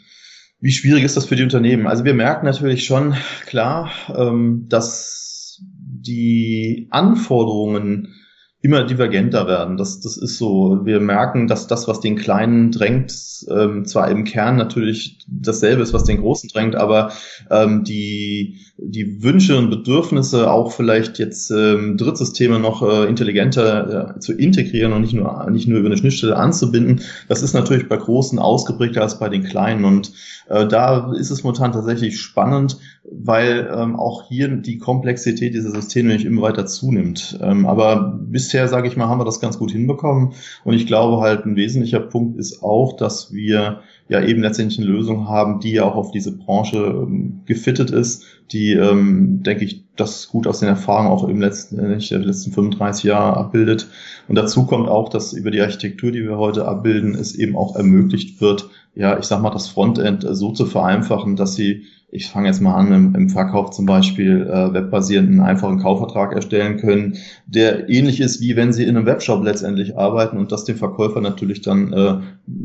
wie schwierig ist das für die Unternehmen? Also wir merken natürlich schon klar, ähm, dass die Anforderungen immer divergenter werden. Das, das ist so. Wir merken, dass das, was den Kleinen drängt, ähm, zwar im Kern natürlich dasselbe ist, was den Großen drängt, aber ähm, die, die Wünsche und Bedürfnisse auch vielleicht jetzt ähm, Drittsysteme noch äh, intelligenter äh, zu integrieren und nicht nur, nicht nur über eine Schnittstelle anzubinden, das ist natürlich bei Großen ausgeprägter als bei den Kleinen. Und äh, da ist es momentan tatsächlich spannend, weil ähm, auch hier die Komplexität dieser Systeme nicht immer weiter zunimmt. Ähm, aber bisher, sage ich mal, haben wir das ganz gut hinbekommen. Und ich glaube halt, ein wesentlicher Punkt ist auch, dass wir ja eben letztendlich eine Lösung haben, die ja auch auf diese Branche ähm, gefittet ist, die, ähm, denke ich, das gut aus den Erfahrungen auch im letzten, äh, der letzten 35 Jahre abbildet. Und dazu kommt auch, dass über die Architektur, die wir heute abbilden, es eben auch ermöglicht wird, ja, ich sag mal, das Frontend so zu vereinfachen, dass sie ich fange jetzt mal an, im, im Verkauf zum Beispiel äh, webbasierenden einfachen Kaufvertrag erstellen können, der ähnlich ist, wie wenn Sie in einem Webshop letztendlich arbeiten und das dem Verkäufer natürlich dann äh,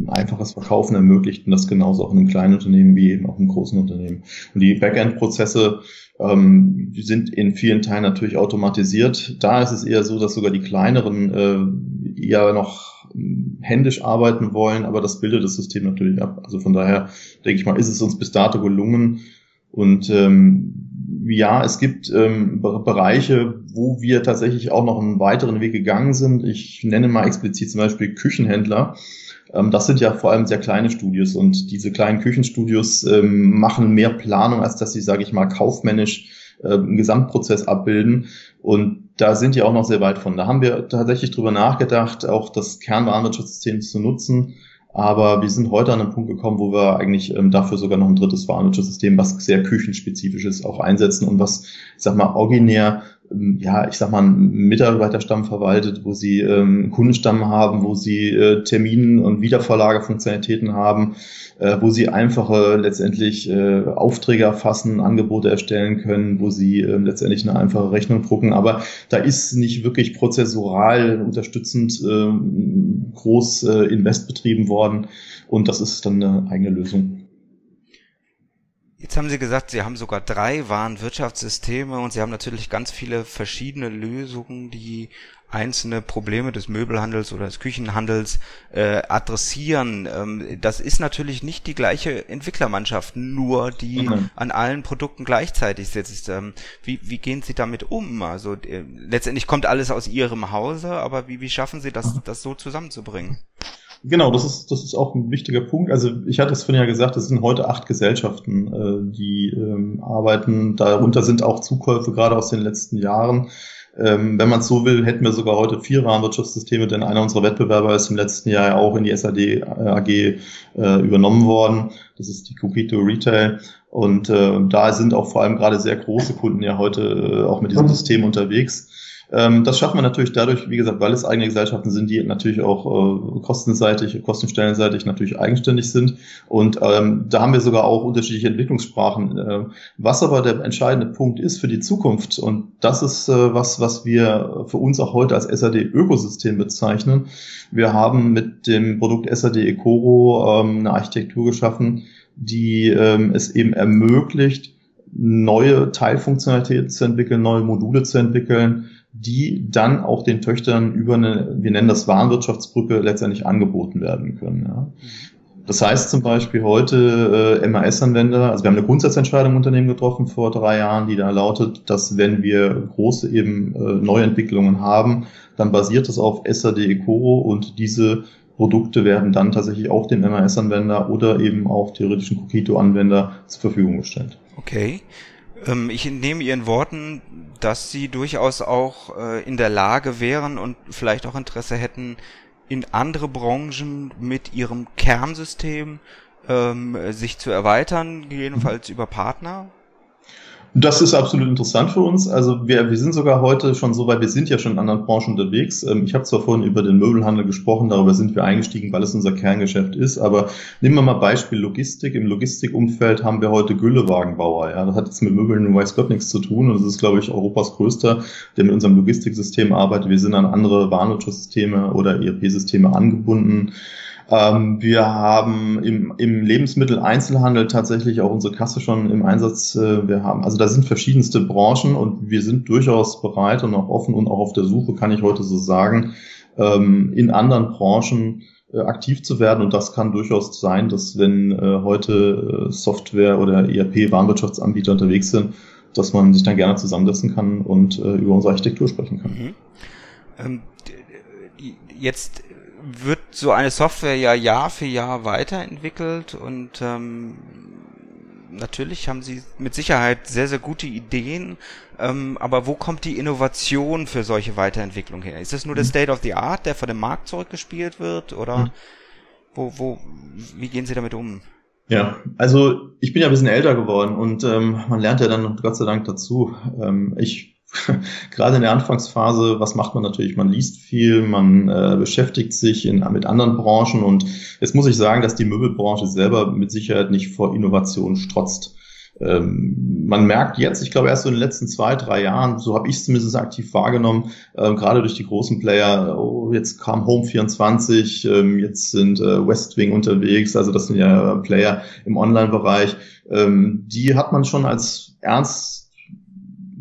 einfaches Verkaufen ermöglicht und das genauso auch in einem kleinen Unternehmen wie eben auch im großen Unternehmen. Und die Backend-Prozesse ähm, die sind in vielen Teilen natürlich automatisiert. Da ist es eher so, dass sogar die kleineren äh, eher noch händisch arbeiten wollen, aber das bildet das System natürlich ab. Also von daher denke ich mal, ist es uns bis dato gelungen. Und ähm, ja, es gibt ähm, Bereiche, wo wir tatsächlich auch noch einen weiteren Weg gegangen sind. Ich nenne mal explizit zum Beispiel Küchenhändler. Ähm, das sind ja vor allem sehr kleine Studios und diese kleinen Küchenstudios ähm, machen mehr Planung, als dass sie, sage ich mal, kaufmännisch äh, einen Gesamtprozess abbilden. Und da sind die auch noch sehr weit von. Da haben wir tatsächlich drüber nachgedacht, auch das Kernwarenwirtschaftssystem zu nutzen. Aber wir sind heute an einen Punkt gekommen, wo wir eigentlich ähm, dafür sogar noch ein drittes Warenwirtschaftssystem, was sehr küchenspezifisch ist, auch einsetzen und was, ich sag mal, originär ja, ich sag mal, einen Mitarbeiterstamm verwaltet, wo sie ähm, Kundenstamm haben, wo sie äh, Terminen und Wiedervorlagefunktionalitäten haben, äh, wo sie einfache letztendlich äh, Aufträge erfassen, Angebote erstellen können, wo sie äh, letztendlich eine einfache Rechnung drucken. Aber da ist nicht wirklich prozessual unterstützend äh, groß äh, Invest betrieben worden und das ist dann eine eigene Lösung. Jetzt haben Sie gesagt, Sie haben sogar drei Warenwirtschaftssysteme und Sie haben natürlich ganz viele verschiedene Lösungen, die einzelne Probleme des Möbelhandels oder des Küchenhandels äh, adressieren. Ähm, das ist natürlich nicht die gleiche Entwicklermannschaft, nur die mhm. an allen Produkten gleichzeitig sitzt. Ähm, wie, wie gehen Sie damit um? Also äh, letztendlich kommt alles aus Ihrem Hause, aber wie, wie schaffen Sie das, das so zusammenzubringen? Genau, das ist, das ist auch ein wichtiger Punkt. Also ich hatte es vorhin ja gesagt, es sind heute acht Gesellschaften, äh, die ähm, arbeiten. Darunter sind auch Zukäufe gerade aus den letzten Jahren. Ähm, wenn man es so will, hätten wir sogar heute vier Warenwirtschaftssysteme, denn einer unserer Wettbewerber ist im letzten Jahr ja auch in die SAD äh, AG äh, übernommen worden. Das ist die Coquito Retail. Und äh, da sind auch vor allem gerade sehr große Kunden ja heute äh, auch mit diesem System unterwegs. Ähm, das schafft man natürlich dadurch, wie gesagt, weil es eigene Gesellschaften sind, die natürlich auch äh, kostenseitig, kostenstellenseitig natürlich eigenständig sind. Und ähm, da haben wir sogar auch unterschiedliche Entwicklungssprachen. Äh, was aber der entscheidende Punkt ist für die Zukunft, und das ist äh, was, was wir für uns auch heute als SAD-Ökosystem bezeichnen. Wir haben mit dem Produkt SAD Ecoro ähm, eine Architektur geschaffen, die ähm, es eben ermöglicht, neue Teilfunktionalitäten zu entwickeln, neue Module zu entwickeln, die dann auch den Töchtern über eine, wir nennen das Warenwirtschaftsbrücke, letztendlich angeboten werden können. Ja. Das heißt zum Beispiel heute äh, MAS-Anwender, also wir haben eine Grundsatzentscheidung im Unternehmen getroffen vor drei Jahren, die da lautet, dass wenn wir große eben äh, Neuentwicklungen haben, dann basiert es auf SAD Ecoro und diese Produkte werden dann tatsächlich auch dem MAS-Anwender oder eben auch theoretischen Coquito-Anwender zur Verfügung gestellt. Okay. Ähm, ich entnehme Ihren Worten, dass Sie durchaus auch äh, in der Lage wären und vielleicht auch Interesse hätten, in andere Branchen mit Ihrem Kernsystem ähm, sich zu erweitern, jedenfalls über Partner? Das ist absolut interessant für uns. Also wir, wir sind sogar heute schon so weit, wir sind ja schon in anderen Branchen unterwegs. Ähm, ich habe zwar vorhin über den Möbelhandel gesprochen, darüber sind wir eingestiegen, weil es unser Kerngeschäft ist. Aber nehmen wir mal Beispiel Logistik. Im Logistikumfeld haben wir heute Güllewagenbauer. Ja, das hat jetzt mit Möbeln und weiß Gott nichts zu tun. Und das ist, glaube ich, Europas größter, der mit unserem Logistiksystem arbeitet. Wir sind an andere Warenwirtschaftssysteme oder ERP-Systeme angebunden. Ähm, wir haben im, im Lebensmitteleinzelhandel tatsächlich auch unsere Kasse schon im Einsatz. Äh, wir haben, also da sind verschiedenste Branchen und wir sind durchaus bereit und auch offen und auch auf der Suche, kann ich heute so sagen, ähm, in anderen Branchen äh, aktiv zu werden. Und das kann durchaus sein, dass wenn äh, heute äh, Software oder ERP-Warenwirtschaftsanbieter unterwegs sind, dass man sich dann gerne zusammensetzen kann und äh, über unsere Architektur sprechen kann. Mhm. Ähm, jetzt wird so eine Software ja Jahr für Jahr weiterentwickelt und ähm, natürlich haben sie mit Sicherheit sehr, sehr gute Ideen, ähm, aber wo kommt die Innovation für solche Weiterentwicklung her? Ist das nur der mhm. State of the Art, der von dem Markt zurückgespielt wird oder mhm. wo, wo, wie gehen Sie damit um? Ja, also ich bin ja ein bisschen älter geworden und ähm, man lernt ja dann Gott sei Dank dazu. Ähm, ich gerade in der Anfangsphase, was macht man natürlich? Man liest viel, man äh, beschäftigt sich in, mit anderen Branchen und jetzt muss ich sagen, dass die Möbelbranche selber mit Sicherheit nicht vor Innovation strotzt. Ähm, man merkt jetzt, ich glaube erst so in den letzten zwei, drei Jahren, so habe ich es zumindest aktiv wahrgenommen, äh, gerade durch die großen Player, oh, jetzt kam Home24, ähm, jetzt sind äh, Westwing unterwegs, also das sind ja Player im Online-Bereich, ähm, die hat man schon als ernst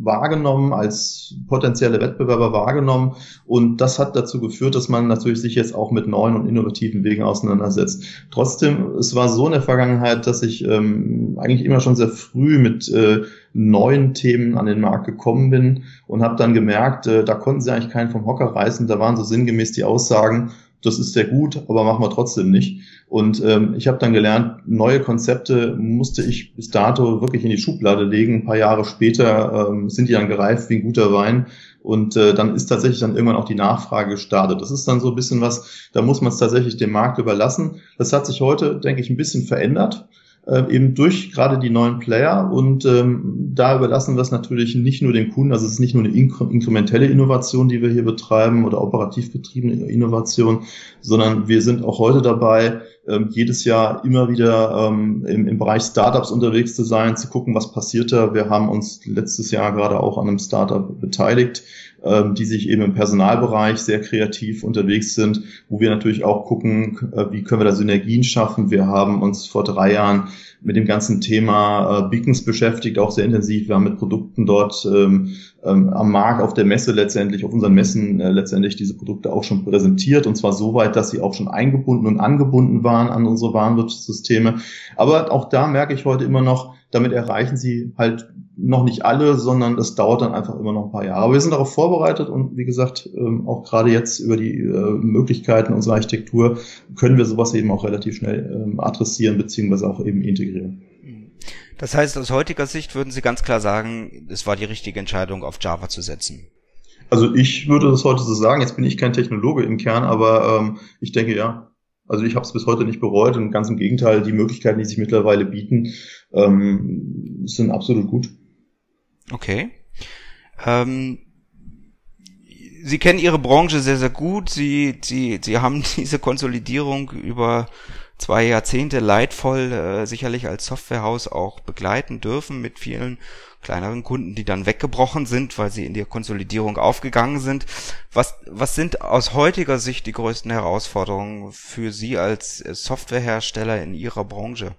wahrgenommen, als potenzielle Wettbewerber wahrgenommen. Und das hat dazu geführt, dass man natürlich sich jetzt auch mit neuen und innovativen Wegen auseinandersetzt. Trotzdem, es war so in der Vergangenheit, dass ich ähm, eigentlich immer schon sehr früh mit äh, neuen Themen an den Markt gekommen bin und habe dann gemerkt, äh, da konnten sie eigentlich keinen vom Hocker reißen. Da waren so sinngemäß die Aussagen, das ist sehr gut, aber machen wir trotzdem nicht. Und ähm, ich habe dann gelernt, neue Konzepte musste ich bis dato wirklich in die Schublade legen. Ein paar Jahre später ähm, sind die dann gereift wie ein guter Wein. Und äh, dann ist tatsächlich dann irgendwann auch die Nachfrage gestartet. Das ist dann so ein bisschen was, da muss man es tatsächlich dem Markt überlassen. Das hat sich heute, denke ich, ein bisschen verändert äh, eben durch gerade die neuen Player. Und ähm, da überlassen wir es natürlich nicht nur den Kunden, also es ist nicht nur eine inkrementelle Innovation, die wir hier betreiben oder operativ betriebene Innovation, sondern wir sind auch heute dabei, ähm, jedes Jahr immer wieder ähm, im, im Bereich Startups unterwegs zu sein, zu gucken, was passiert da. Wir haben uns letztes Jahr gerade auch an einem Startup beteiligt, ähm, die sich eben im Personalbereich sehr kreativ unterwegs sind, wo wir natürlich auch gucken, äh, wie können wir da Synergien schaffen. Wir haben uns vor drei Jahren mit dem ganzen Thema äh, Beacons beschäftigt, auch sehr intensiv. Wir haben mit Produkten dort ähm, ähm, am Markt, auf der Messe letztendlich, auf unseren Messen äh, letztendlich diese Produkte auch schon präsentiert und zwar so weit, dass sie auch schon eingebunden und angebunden waren an unsere Warenwirtschaftssysteme. Aber auch da merke ich heute immer noch, damit erreichen sie halt noch nicht alle, sondern es dauert dann einfach immer noch ein paar Jahre. Aber wir sind darauf vorbereitet und wie gesagt, ähm, auch gerade jetzt über die äh, Möglichkeiten unserer Architektur können wir sowas eben auch relativ schnell ähm, adressieren beziehungsweise auch eben integrieren. Das heißt, aus heutiger Sicht würden Sie ganz klar sagen, es war die richtige Entscheidung, auf Java zu setzen. Also ich würde das heute so sagen. Jetzt bin ich kein Technologe im Kern, aber ähm, ich denke ja. Also ich habe es bis heute nicht bereut und ganz im Gegenteil, die Möglichkeiten, die sich mittlerweile bieten, ähm, sind absolut gut. Okay. Ähm, Sie kennen Ihre Branche sehr, sehr gut. Sie, Sie, Sie haben diese Konsolidierung über zwei Jahrzehnte leidvoll äh, sicherlich als Softwarehaus auch begleiten dürfen mit vielen kleineren Kunden, die dann weggebrochen sind, weil sie in die Konsolidierung aufgegangen sind. Was, was sind aus heutiger Sicht die größten Herausforderungen für Sie als Softwarehersteller in Ihrer Branche?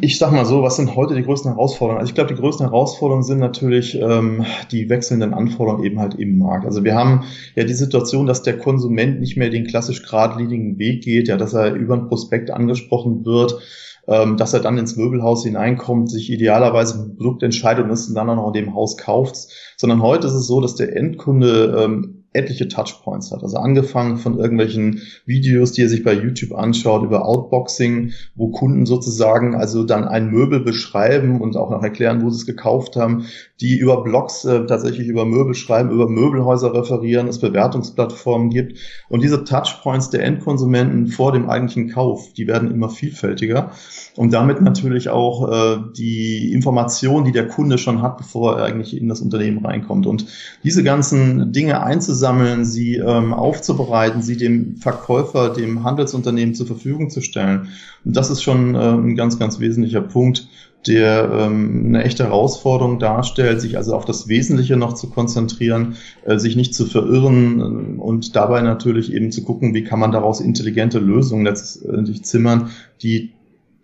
Ich sag mal so, was sind heute die größten Herausforderungen? Also ich glaube, die größten Herausforderungen sind natürlich ähm, die wechselnden Anforderungen eben halt im Markt. Also wir haben ja die Situation, dass der Konsument nicht mehr den klassisch geradlinigen Weg geht, ja, dass er über ein Prospekt angesprochen wird, ähm, dass er dann ins Möbelhaus hineinkommt, sich idealerweise ein Produkt entscheidet und es dann auch noch in dem Haus kauft, sondern heute ist es so, dass der Endkunde ähm, etliche Touchpoints hat. Also angefangen von irgendwelchen Videos, die er sich bei YouTube anschaut, über Outboxing, wo Kunden sozusagen also dann ein Möbel beschreiben und auch noch erklären, wo sie es gekauft haben, die über Blogs äh, tatsächlich über Möbel schreiben, über Möbelhäuser referieren, es Bewertungsplattformen gibt. Und diese Touchpoints der Endkonsumenten vor dem eigentlichen Kauf, die werden immer vielfältiger und damit natürlich auch äh, die Information, die der Kunde schon hat, bevor er eigentlich in das Unternehmen reinkommt. Und diese ganzen Dinge einzusammeln, sie ähm, aufzubereiten, sie dem Verkäufer, dem Handelsunternehmen zur Verfügung zu stellen. Und das ist schon äh, ein ganz, ganz wesentlicher Punkt, der ähm, eine echte Herausforderung darstellt, sich also auf das Wesentliche noch zu konzentrieren, äh, sich nicht zu verirren äh, und dabei natürlich eben zu gucken, wie kann man daraus intelligente Lösungen letztendlich zimmern, die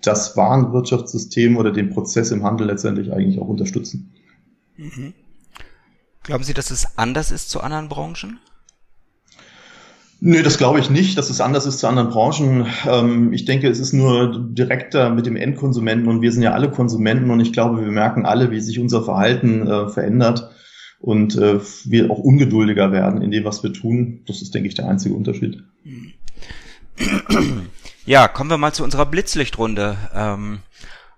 das Warenwirtschaftssystem oder den Prozess im Handel letztendlich eigentlich auch unterstützen. Mhm. Glauben Sie, dass es anders ist zu anderen Branchen? Nö, das glaube ich nicht, dass es anders ist zu anderen Branchen. Ähm, ich denke, es ist nur direkter mit dem Endkonsumenten und wir sind ja alle Konsumenten und ich glaube, wir merken alle, wie sich unser Verhalten äh, verändert und äh, wir auch ungeduldiger werden in dem, was wir tun. Das ist, denke ich, der einzige Unterschied. Ja, kommen wir mal zu unserer Blitzlichtrunde. Ähm,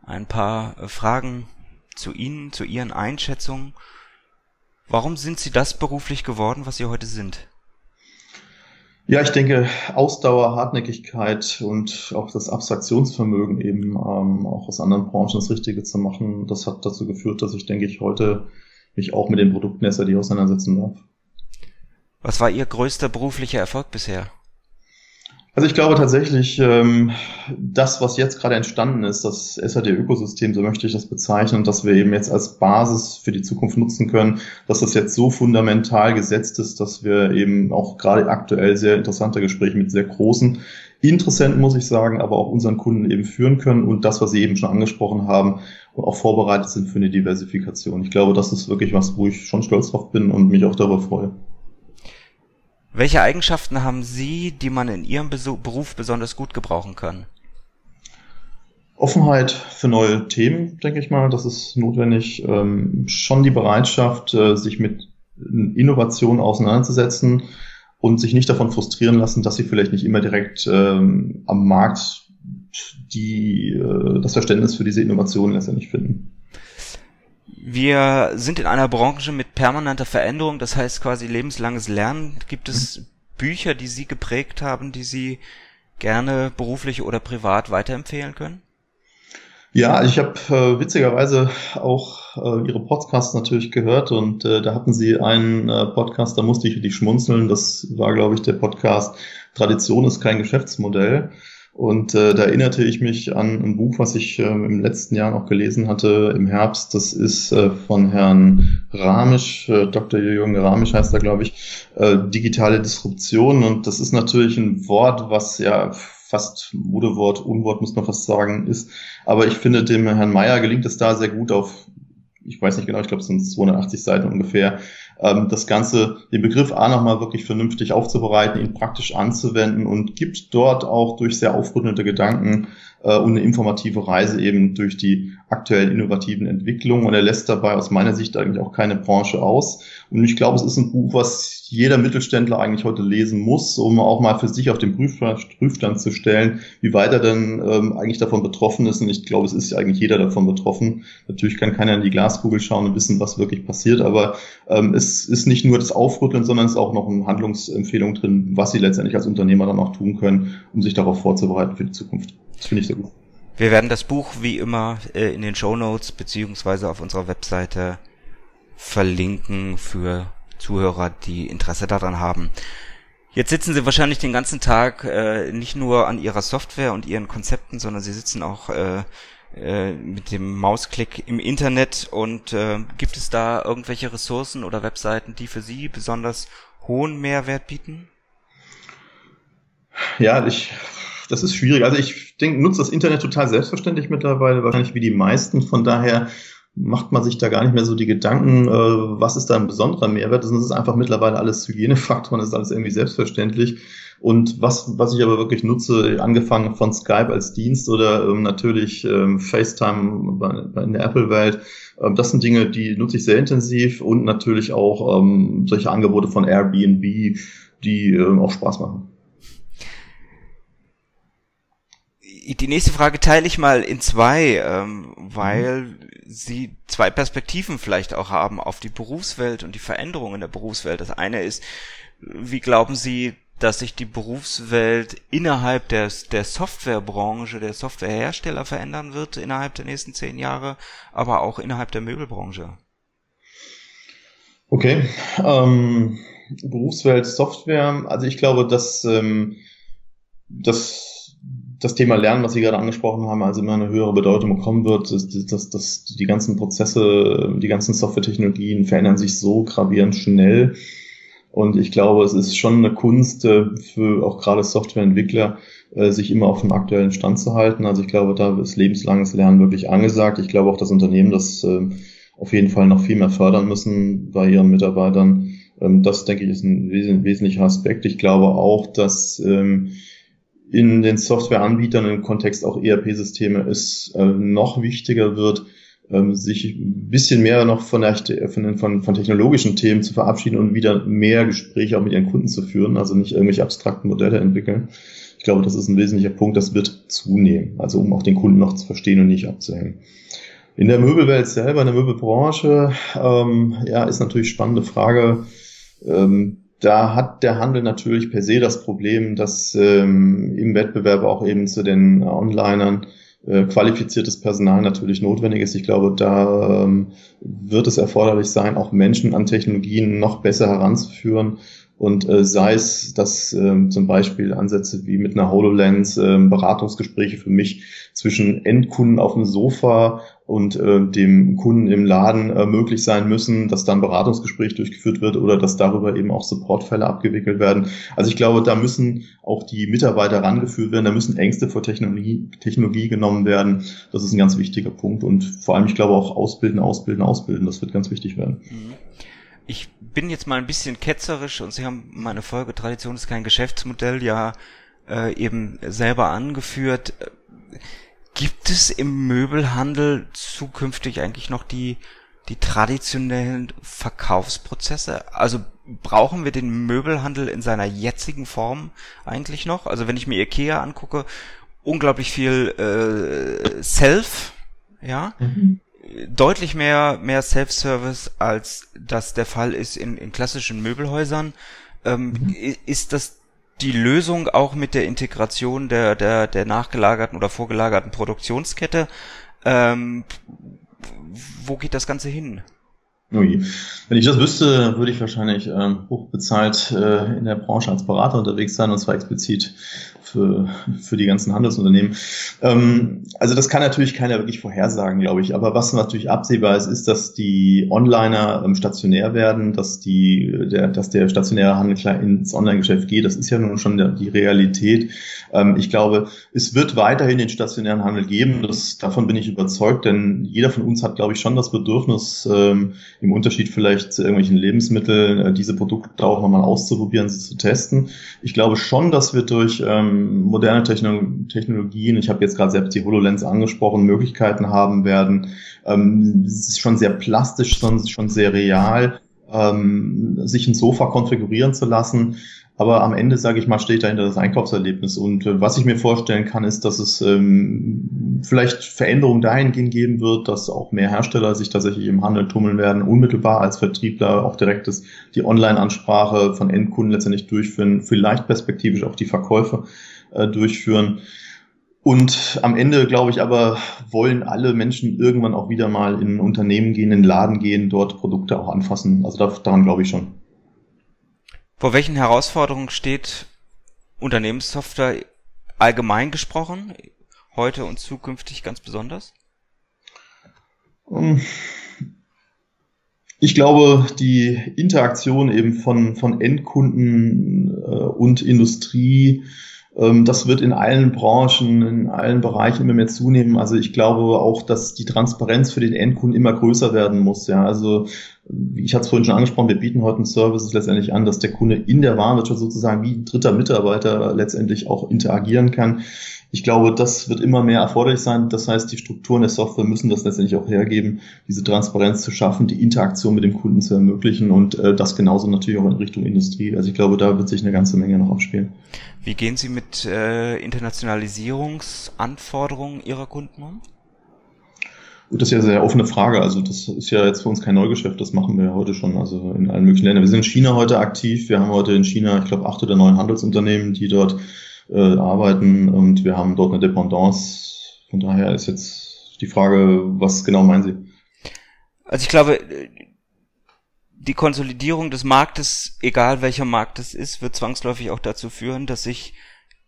ein paar Fragen zu Ihnen, zu Ihren Einschätzungen. Warum sind Sie das beruflich geworden, was Sie heute sind? Ja, ich denke, Ausdauer, Hartnäckigkeit und auch das Abstraktionsvermögen eben ähm, auch aus anderen Branchen das Richtige zu machen, das hat dazu geführt, dass ich, denke ich, heute mich auch mit den Produkten SAD auseinandersetzen darf. Was war Ihr größter beruflicher Erfolg bisher? Also ich glaube tatsächlich, ähm, das, was jetzt gerade entstanden ist, das SAD-Ökosystem, so möchte ich das bezeichnen, dass wir eben jetzt als Basis für die Zukunft nutzen können, dass das jetzt so fundamental gesetzt ist, dass wir eben auch gerade aktuell sehr interessante Gespräche mit sehr großen Interessenten, muss ich sagen, aber auch unseren Kunden eben führen können und das, was Sie eben schon angesprochen haben, auch vorbereitet sind für eine Diversifikation. Ich glaube, das ist wirklich was, wo ich schon stolz drauf bin und mich auch darüber freue. Welche Eigenschaften haben Sie, die man in Ihrem Beruf besonders gut gebrauchen kann? Offenheit für neue Themen, denke ich mal, das ist notwendig. Ähm, schon die Bereitschaft, äh, sich mit Innovation auseinanderzusetzen und sich nicht davon frustrieren lassen, dass sie vielleicht nicht immer direkt ähm, am Markt die, äh, das Verständnis für diese Innovation letztendlich finden. Wir sind in einer Branche mit permanenter Veränderung, das heißt quasi lebenslanges Lernen. Gibt es. Bücher, die Sie geprägt haben, die Sie gerne beruflich oder privat weiterempfehlen können? Ja, ich habe äh, witzigerweise auch äh, Ihre Podcasts natürlich gehört und äh, da hatten Sie einen äh, Podcast, da musste ich wirklich schmunzeln. Das war, glaube ich, der Podcast Tradition ist kein Geschäftsmodell. Und äh, da erinnerte ich mich an ein Buch, was ich äh, im letzten Jahr noch gelesen hatte, im Herbst. Das ist äh, von Herrn Ramisch, äh, Dr. Jürgen Ramisch heißt er, glaube ich, äh, digitale Disruption. Und das ist natürlich ein Wort, was ja fast Modewort, Unwort muss man fast sagen, ist. Aber ich finde, dem Herrn Meyer gelingt es da sehr gut auf, ich weiß nicht genau, ich glaube, es sind 280 Seiten ungefähr, ähm, das Ganze, den Begriff A nochmal wirklich vernünftig aufzubereiten, ihn praktisch anzuwenden und gibt dort auch durch sehr aufrüttelnde Gedanken äh, und eine informative Reise eben durch die aktuellen innovativen Entwicklungen. Und er lässt dabei aus meiner Sicht eigentlich auch keine Branche aus. Und ich glaube, es ist ein Buch, was jeder Mittelständler eigentlich heute lesen muss, um auch mal für sich auf den Prüfstand zu stellen, wie weit er denn ähm, eigentlich davon betroffen ist. Und ich glaube, es ist eigentlich jeder davon betroffen. Natürlich kann keiner in die Glaskugel schauen und wissen, was wirklich passiert, aber ähm, es ist nicht nur das Aufrütteln, sondern es ist auch noch eine Handlungsempfehlung drin, was sie letztendlich als Unternehmer dann auch tun können, um sich darauf vorzubereiten für die Zukunft. Das finde ich sehr gut. Wir werden das Buch wie immer äh, in den Show Notes beziehungsweise auf unserer Webseite verlinken für Zuhörer, die Interesse daran haben. Jetzt sitzen Sie wahrscheinlich den ganzen Tag äh, nicht nur an Ihrer Software und Ihren Konzepten, sondern Sie sitzen auch äh, äh, mit dem Mausklick im Internet und äh, gibt es da irgendwelche Ressourcen oder Webseiten, die für Sie besonders hohen Mehrwert bieten? Ja, ich, das ist schwierig. Also ich denke, nutze das Internet total selbstverständlich mittlerweile, wahrscheinlich wie die meisten. Von daher macht man sich da gar nicht mehr so die Gedanken, äh, was ist da ein besonderer Mehrwert. Das ist einfach mittlerweile alles Hygienefaktoren, das ist alles irgendwie selbstverständlich. Und was, was ich aber wirklich nutze, angefangen von Skype als Dienst oder ähm, natürlich ähm, FaceTime in der Apple-Welt, ähm, das sind Dinge, die nutze ich sehr intensiv und natürlich auch ähm, solche Angebote von Airbnb, die ähm, auch Spaß machen. Die nächste Frage teile ich mal in zwei, ähm, weil mhm. Sie zwei Perspektiven vielleicht auch haben auf die Berufswelt und die Veränderungen in der Berufswelt. Das eine ist, wie glauben Sie, dass sich die Berufswelt innerhalb der, der Softwarebranche, der Softwarehersteller verändern wird innerhalb der nächsten zehn Jahre, aber auch innerhalb der Möbelbranche? Okay, ähm, Berufswelt Software, also ich glaube, dass ähm, das das Thema Lernen, was Sie gerade angesprochen haben, also immer eine höhere Bedeutung bekommen wird, dass, dass, dass die ganzen Prozesse, die ganzen Softwaretechnologien verändern sich so gravierend schnell, und ich glaube, es ist schon eine Kunst äh, für auch gerade Softwareentwickler, äh, sich immer auf dem aktuellen Stand zu halten. Also ich glaube, da ist lebenslanges Lernen wirklich angesagt. Ich glaube auch, dass Unternehmen das ähm, auf jeden Fall noch viel mehr fördern müssen bei ihren Mitarbeitern. Ähm, das, denke ich, ist ein wesentlicher Aspekt. Ich glaube auch, dass ähm, in den Softwareanbietern im Kontext auch ERP-Systeme es äh, noch wichtiger wird, ähm, sich ein bisschen mehr noch von, der, von, von, von technologischen Themen zu verabschieden und wieder mehr Gespräche auch mit ihren Kunden zu führen, also nicht irgendwelche abstrakten Modelle entwickeln. Ich glaube, das ist ein wesentlicher Punkt, das wird zunehmen, also um auch den Kunden noch zu verstehen und nicht abzuhängen. In der Möbelwelt selber, in der Möbelbranche, ähm, ja, ist natürlich spannende Frage. Ähm, da hat der Handel natürlich per se das Problem, dass ähm, im Wettbewerb auch eben zu den Onlinern äh, qualifiziertes Personal natürlich notwendig ist. Ich glaube, da ähm, wird es erforderlich sein, auch Menschen an Technologien noch besser heranzuführen. Und äh, sei es, dass ähm, zum Beispiel Ansätze wie mit einer HoloLens ähm, Beratungsgespräche für mich zwischen Endkunden auf dem Sofa und äh, dem Kunden im Laden äh, möglich sein müssen, dass dann Beratungsgespräch durchgeführt wird oder dass darüber eben auch Supportfälle abgewickelt werden. Also ich glaube, da müssen auch die Mitarbeiter rangeführt werden, da müssen Ängste vor Technologie, Technologie genommen werden. Das ist ein ganz wichtiger Punkt und vor allem, ich glaube, auch ausbilden, ausbilden, ausbilden, das wird ganz wichtig werden. Ich bin jetzt mal ein bisschen ketzerisch und Sie haben meine Folge Tradition ist kein Geschäftsmodell ja äh, eben selber angeführt Gibt es im Möbelhandel zukünftig eigentlich noch die, die traditionellen Verkaufsprozesse? Also brauchen wir den Möbelhandel in seiner jetzigen Form eigentlich noch? Also wenn ich mir Ikea angucke, unglaublich viel äh, Self, ja, mhm. deutlich mehr mehr Self-Service als das der Fall ist in, in klassischen Möbelhäusern. Ähm, mhm. Ist das die Lösung auch mit der Integration der, der, der nachgelagerten oder vorgelagerten Produktionskette. Ähm, wo geht das Ganze hin? Ui. Wenn ich das wüsste, würde ich wahrscheinlich ähm, hochbezahlt äh, in der Branche als Berater unterwegs sein und zwar explizit für, für die ganzen Handelsunternehmen. Ähm, also das kann natürlich keiner wirklich vorhersagen, glaube ich. Aber was natürlich absehbar ist, ist, dass die Onliner ähm, stationär werden, dass die, der, dass der stationäre Handel klar ins Online-Geschäft geht. Das ist ja nun schon der, die Realität. Ähm, ich glaube, es wird weiterhin den stationären Handel geben. Das, davon bin ich überzeugt, denn jeder von uns hat, glaube ich, schon das Bedürfnis, ähm, im Unterschied vielleicht zu irgendwelchen Lebensmitteln, äh, diese Produkte auch nochmal auszuprobieren, sie zu testen. Ich glaube schon, dass wir durch ähm, moderne Technologien, ich habe jetzt gerade selbst die HoloLens angesprochen, Möglichkeiten haben werden. Ähm, es ist schon sehr plastisch, schon sehr real, ähm, sich ein Sofa konfigurieren zu lassen. Aber am Ende, sage ich mal, steht dahinter das Einkaufserlebnis. Und äh, was ich mir vorstellen kann, ist, dass es ähm, vielleicht Veränderungen dahingehend geben wird, dass auch mehr Hersteller sich tatsächlich im Handel tummeln werden, unmittelbar als Vertriebler auch direkt das, die Online-Ansprache von Endkunden letztendlich durchführen, vielleicht perspektivisch auch die Verkäufe äh, durchführen. Und am Ende, glaube ich, aber wollen alle Menschen irgendwann auch wieder mal in ein Unternehmen gehen, in den Laden gehen, dort Produkte auch anfassen. Also daran glaube ich schon. Vor welchen Herausforderungen steht Unternehmenssoftware allgemein gesprochen, heute und zukünftig ganz besonders? Ähm, ich glaube, die Interaktion eben von, von Endkunden äh, und Industrie das wird in allen Branchen, in allen Bereichen immer mehr zunehmen. Also ich glaube auch, dass die Transparenz für den Endkunden immer größer werden muss. Ja, also ich hatte es vorhin schon angesprochen, wir bieten heute einen Service letztendlich an, dass der Kunde in der Warenwirtschaft sozusagen wie ein dritter Mitarbeiter letztendlich auch interagieren kann. Ich glaube, das wird immer mehr erforderlich sein. Das heißt, die Strukturen der Software müssen das letztendlich auch hergeben, diese Transparenz zu schaffen, die Interaktion mit dem Kunden zu ermöglichen und äh, das genauso natürlich auch in Richtung Industrie. Also ich glaube, da wird sich eine ganze Menge noch abspielen. Wie gehen Sie mit äh, Internationalisierungsanforderungen Ihrer Kunden um? Gut, das ist ja eine sehr offene Frage. Also das ist ja jetzt für uns kein Neugeschäft, das machen wir ja heute schon, also in allen möglichen Ländern. Wir sind in China heute aktiv. Wir haben heute in China, ich glaube, acht oder neun Handelsunternehmen, die dort äh, arbeiten und wir haben dort eine Dependance. Von daher ist jetzt die Frage, was genau meinen Sie? Also ich glaube, die Konsolidierung des Marktes, egal welcher Markt es ist, wird zwangsläufig auch dazu führen, dass sich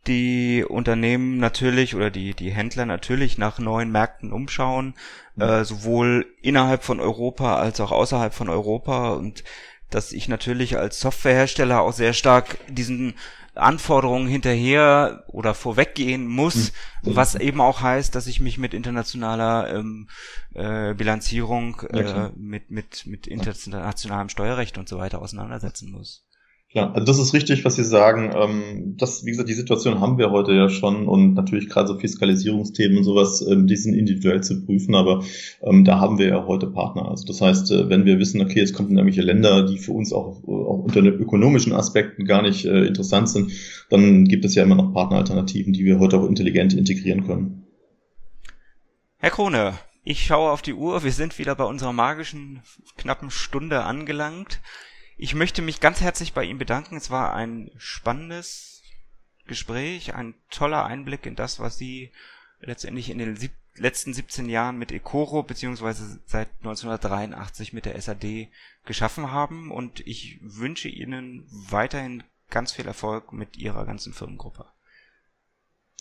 die Unternehmen natürlich oder die, die Händler natürlich nach neuen Märkten umschauen, mhm. äh, sowohl innerhalb von Europa als auch außerhalb von Europa und dass ich natürlich als Softwarehersteller auch sehr stark diesen Anforderungen hinterher oder vorweggehen muss, mhm. was eben auch heißt, dass ich mich mit internationaler ähm, äh, Bilanzierung, äh, mit, mit, mit internationalem Steuerrecht und so weiter auseinandersetzen muss. Ja, also das ist richtig, was Sie sagen. Ähm, das, wie gesagt, die Situation haben wir heute ja schon und natürlich gerade so Fiskalisierungsthemen und sowas, ähm, die sind individuell zu prüfen, aber ähm, da haben wir ja heute Partner. Also das heißt, äh, wenn wir wissen, okay, es kommen irgendwelche Länder, die für uns auch, auch unter ökonomischen Aspekten gar nicht äh, interessant sind, dann gibt es ja immer noch Partneralternativen, die wir heute auch intelligent integrieren können. Herr Krone, ich schaue auf die Uhr. Wir sind wieder bei unserer magischen knappen Stunde angelangt. Ich möchte mich ganz herzlich bei ihm bedanken. Es war ein spannendes Gespräch, ein toller Einblick in das, was Sie letztendlich in den letzten 17 Jahren mit Ecoro beziehungsweise seit 1983 mit der SAD geschaffen haben und ich wünsche Ihnen weiterhin ganz viel Erfolg mit Ihrer ganzen Firmengruppe.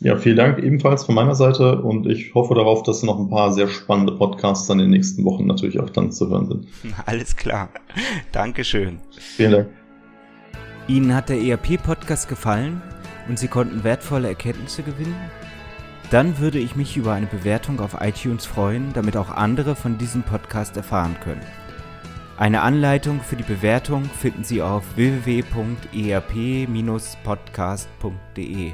Ja, vielen Dank ebenfalls von meiner Seite und ich hoffe darauf, dass noch ein paar sehr spannende Podcasts dann in den nächsten Wochen natürlich auch dann zu hören sind. Alles klar. Dankeschön. Vielen Dank. Ihnen hat der ERP-Podcast gefallen und Sie konnten wertvolle Erkenntnisse gewinnen? Dann würde ich mich über eine Bewertung auf iTunes freuen, damit auch andere von diesem Podcast erfahren können. Eine Anleitung für die Bewertung finden Sie auf www.erp-podcast.de.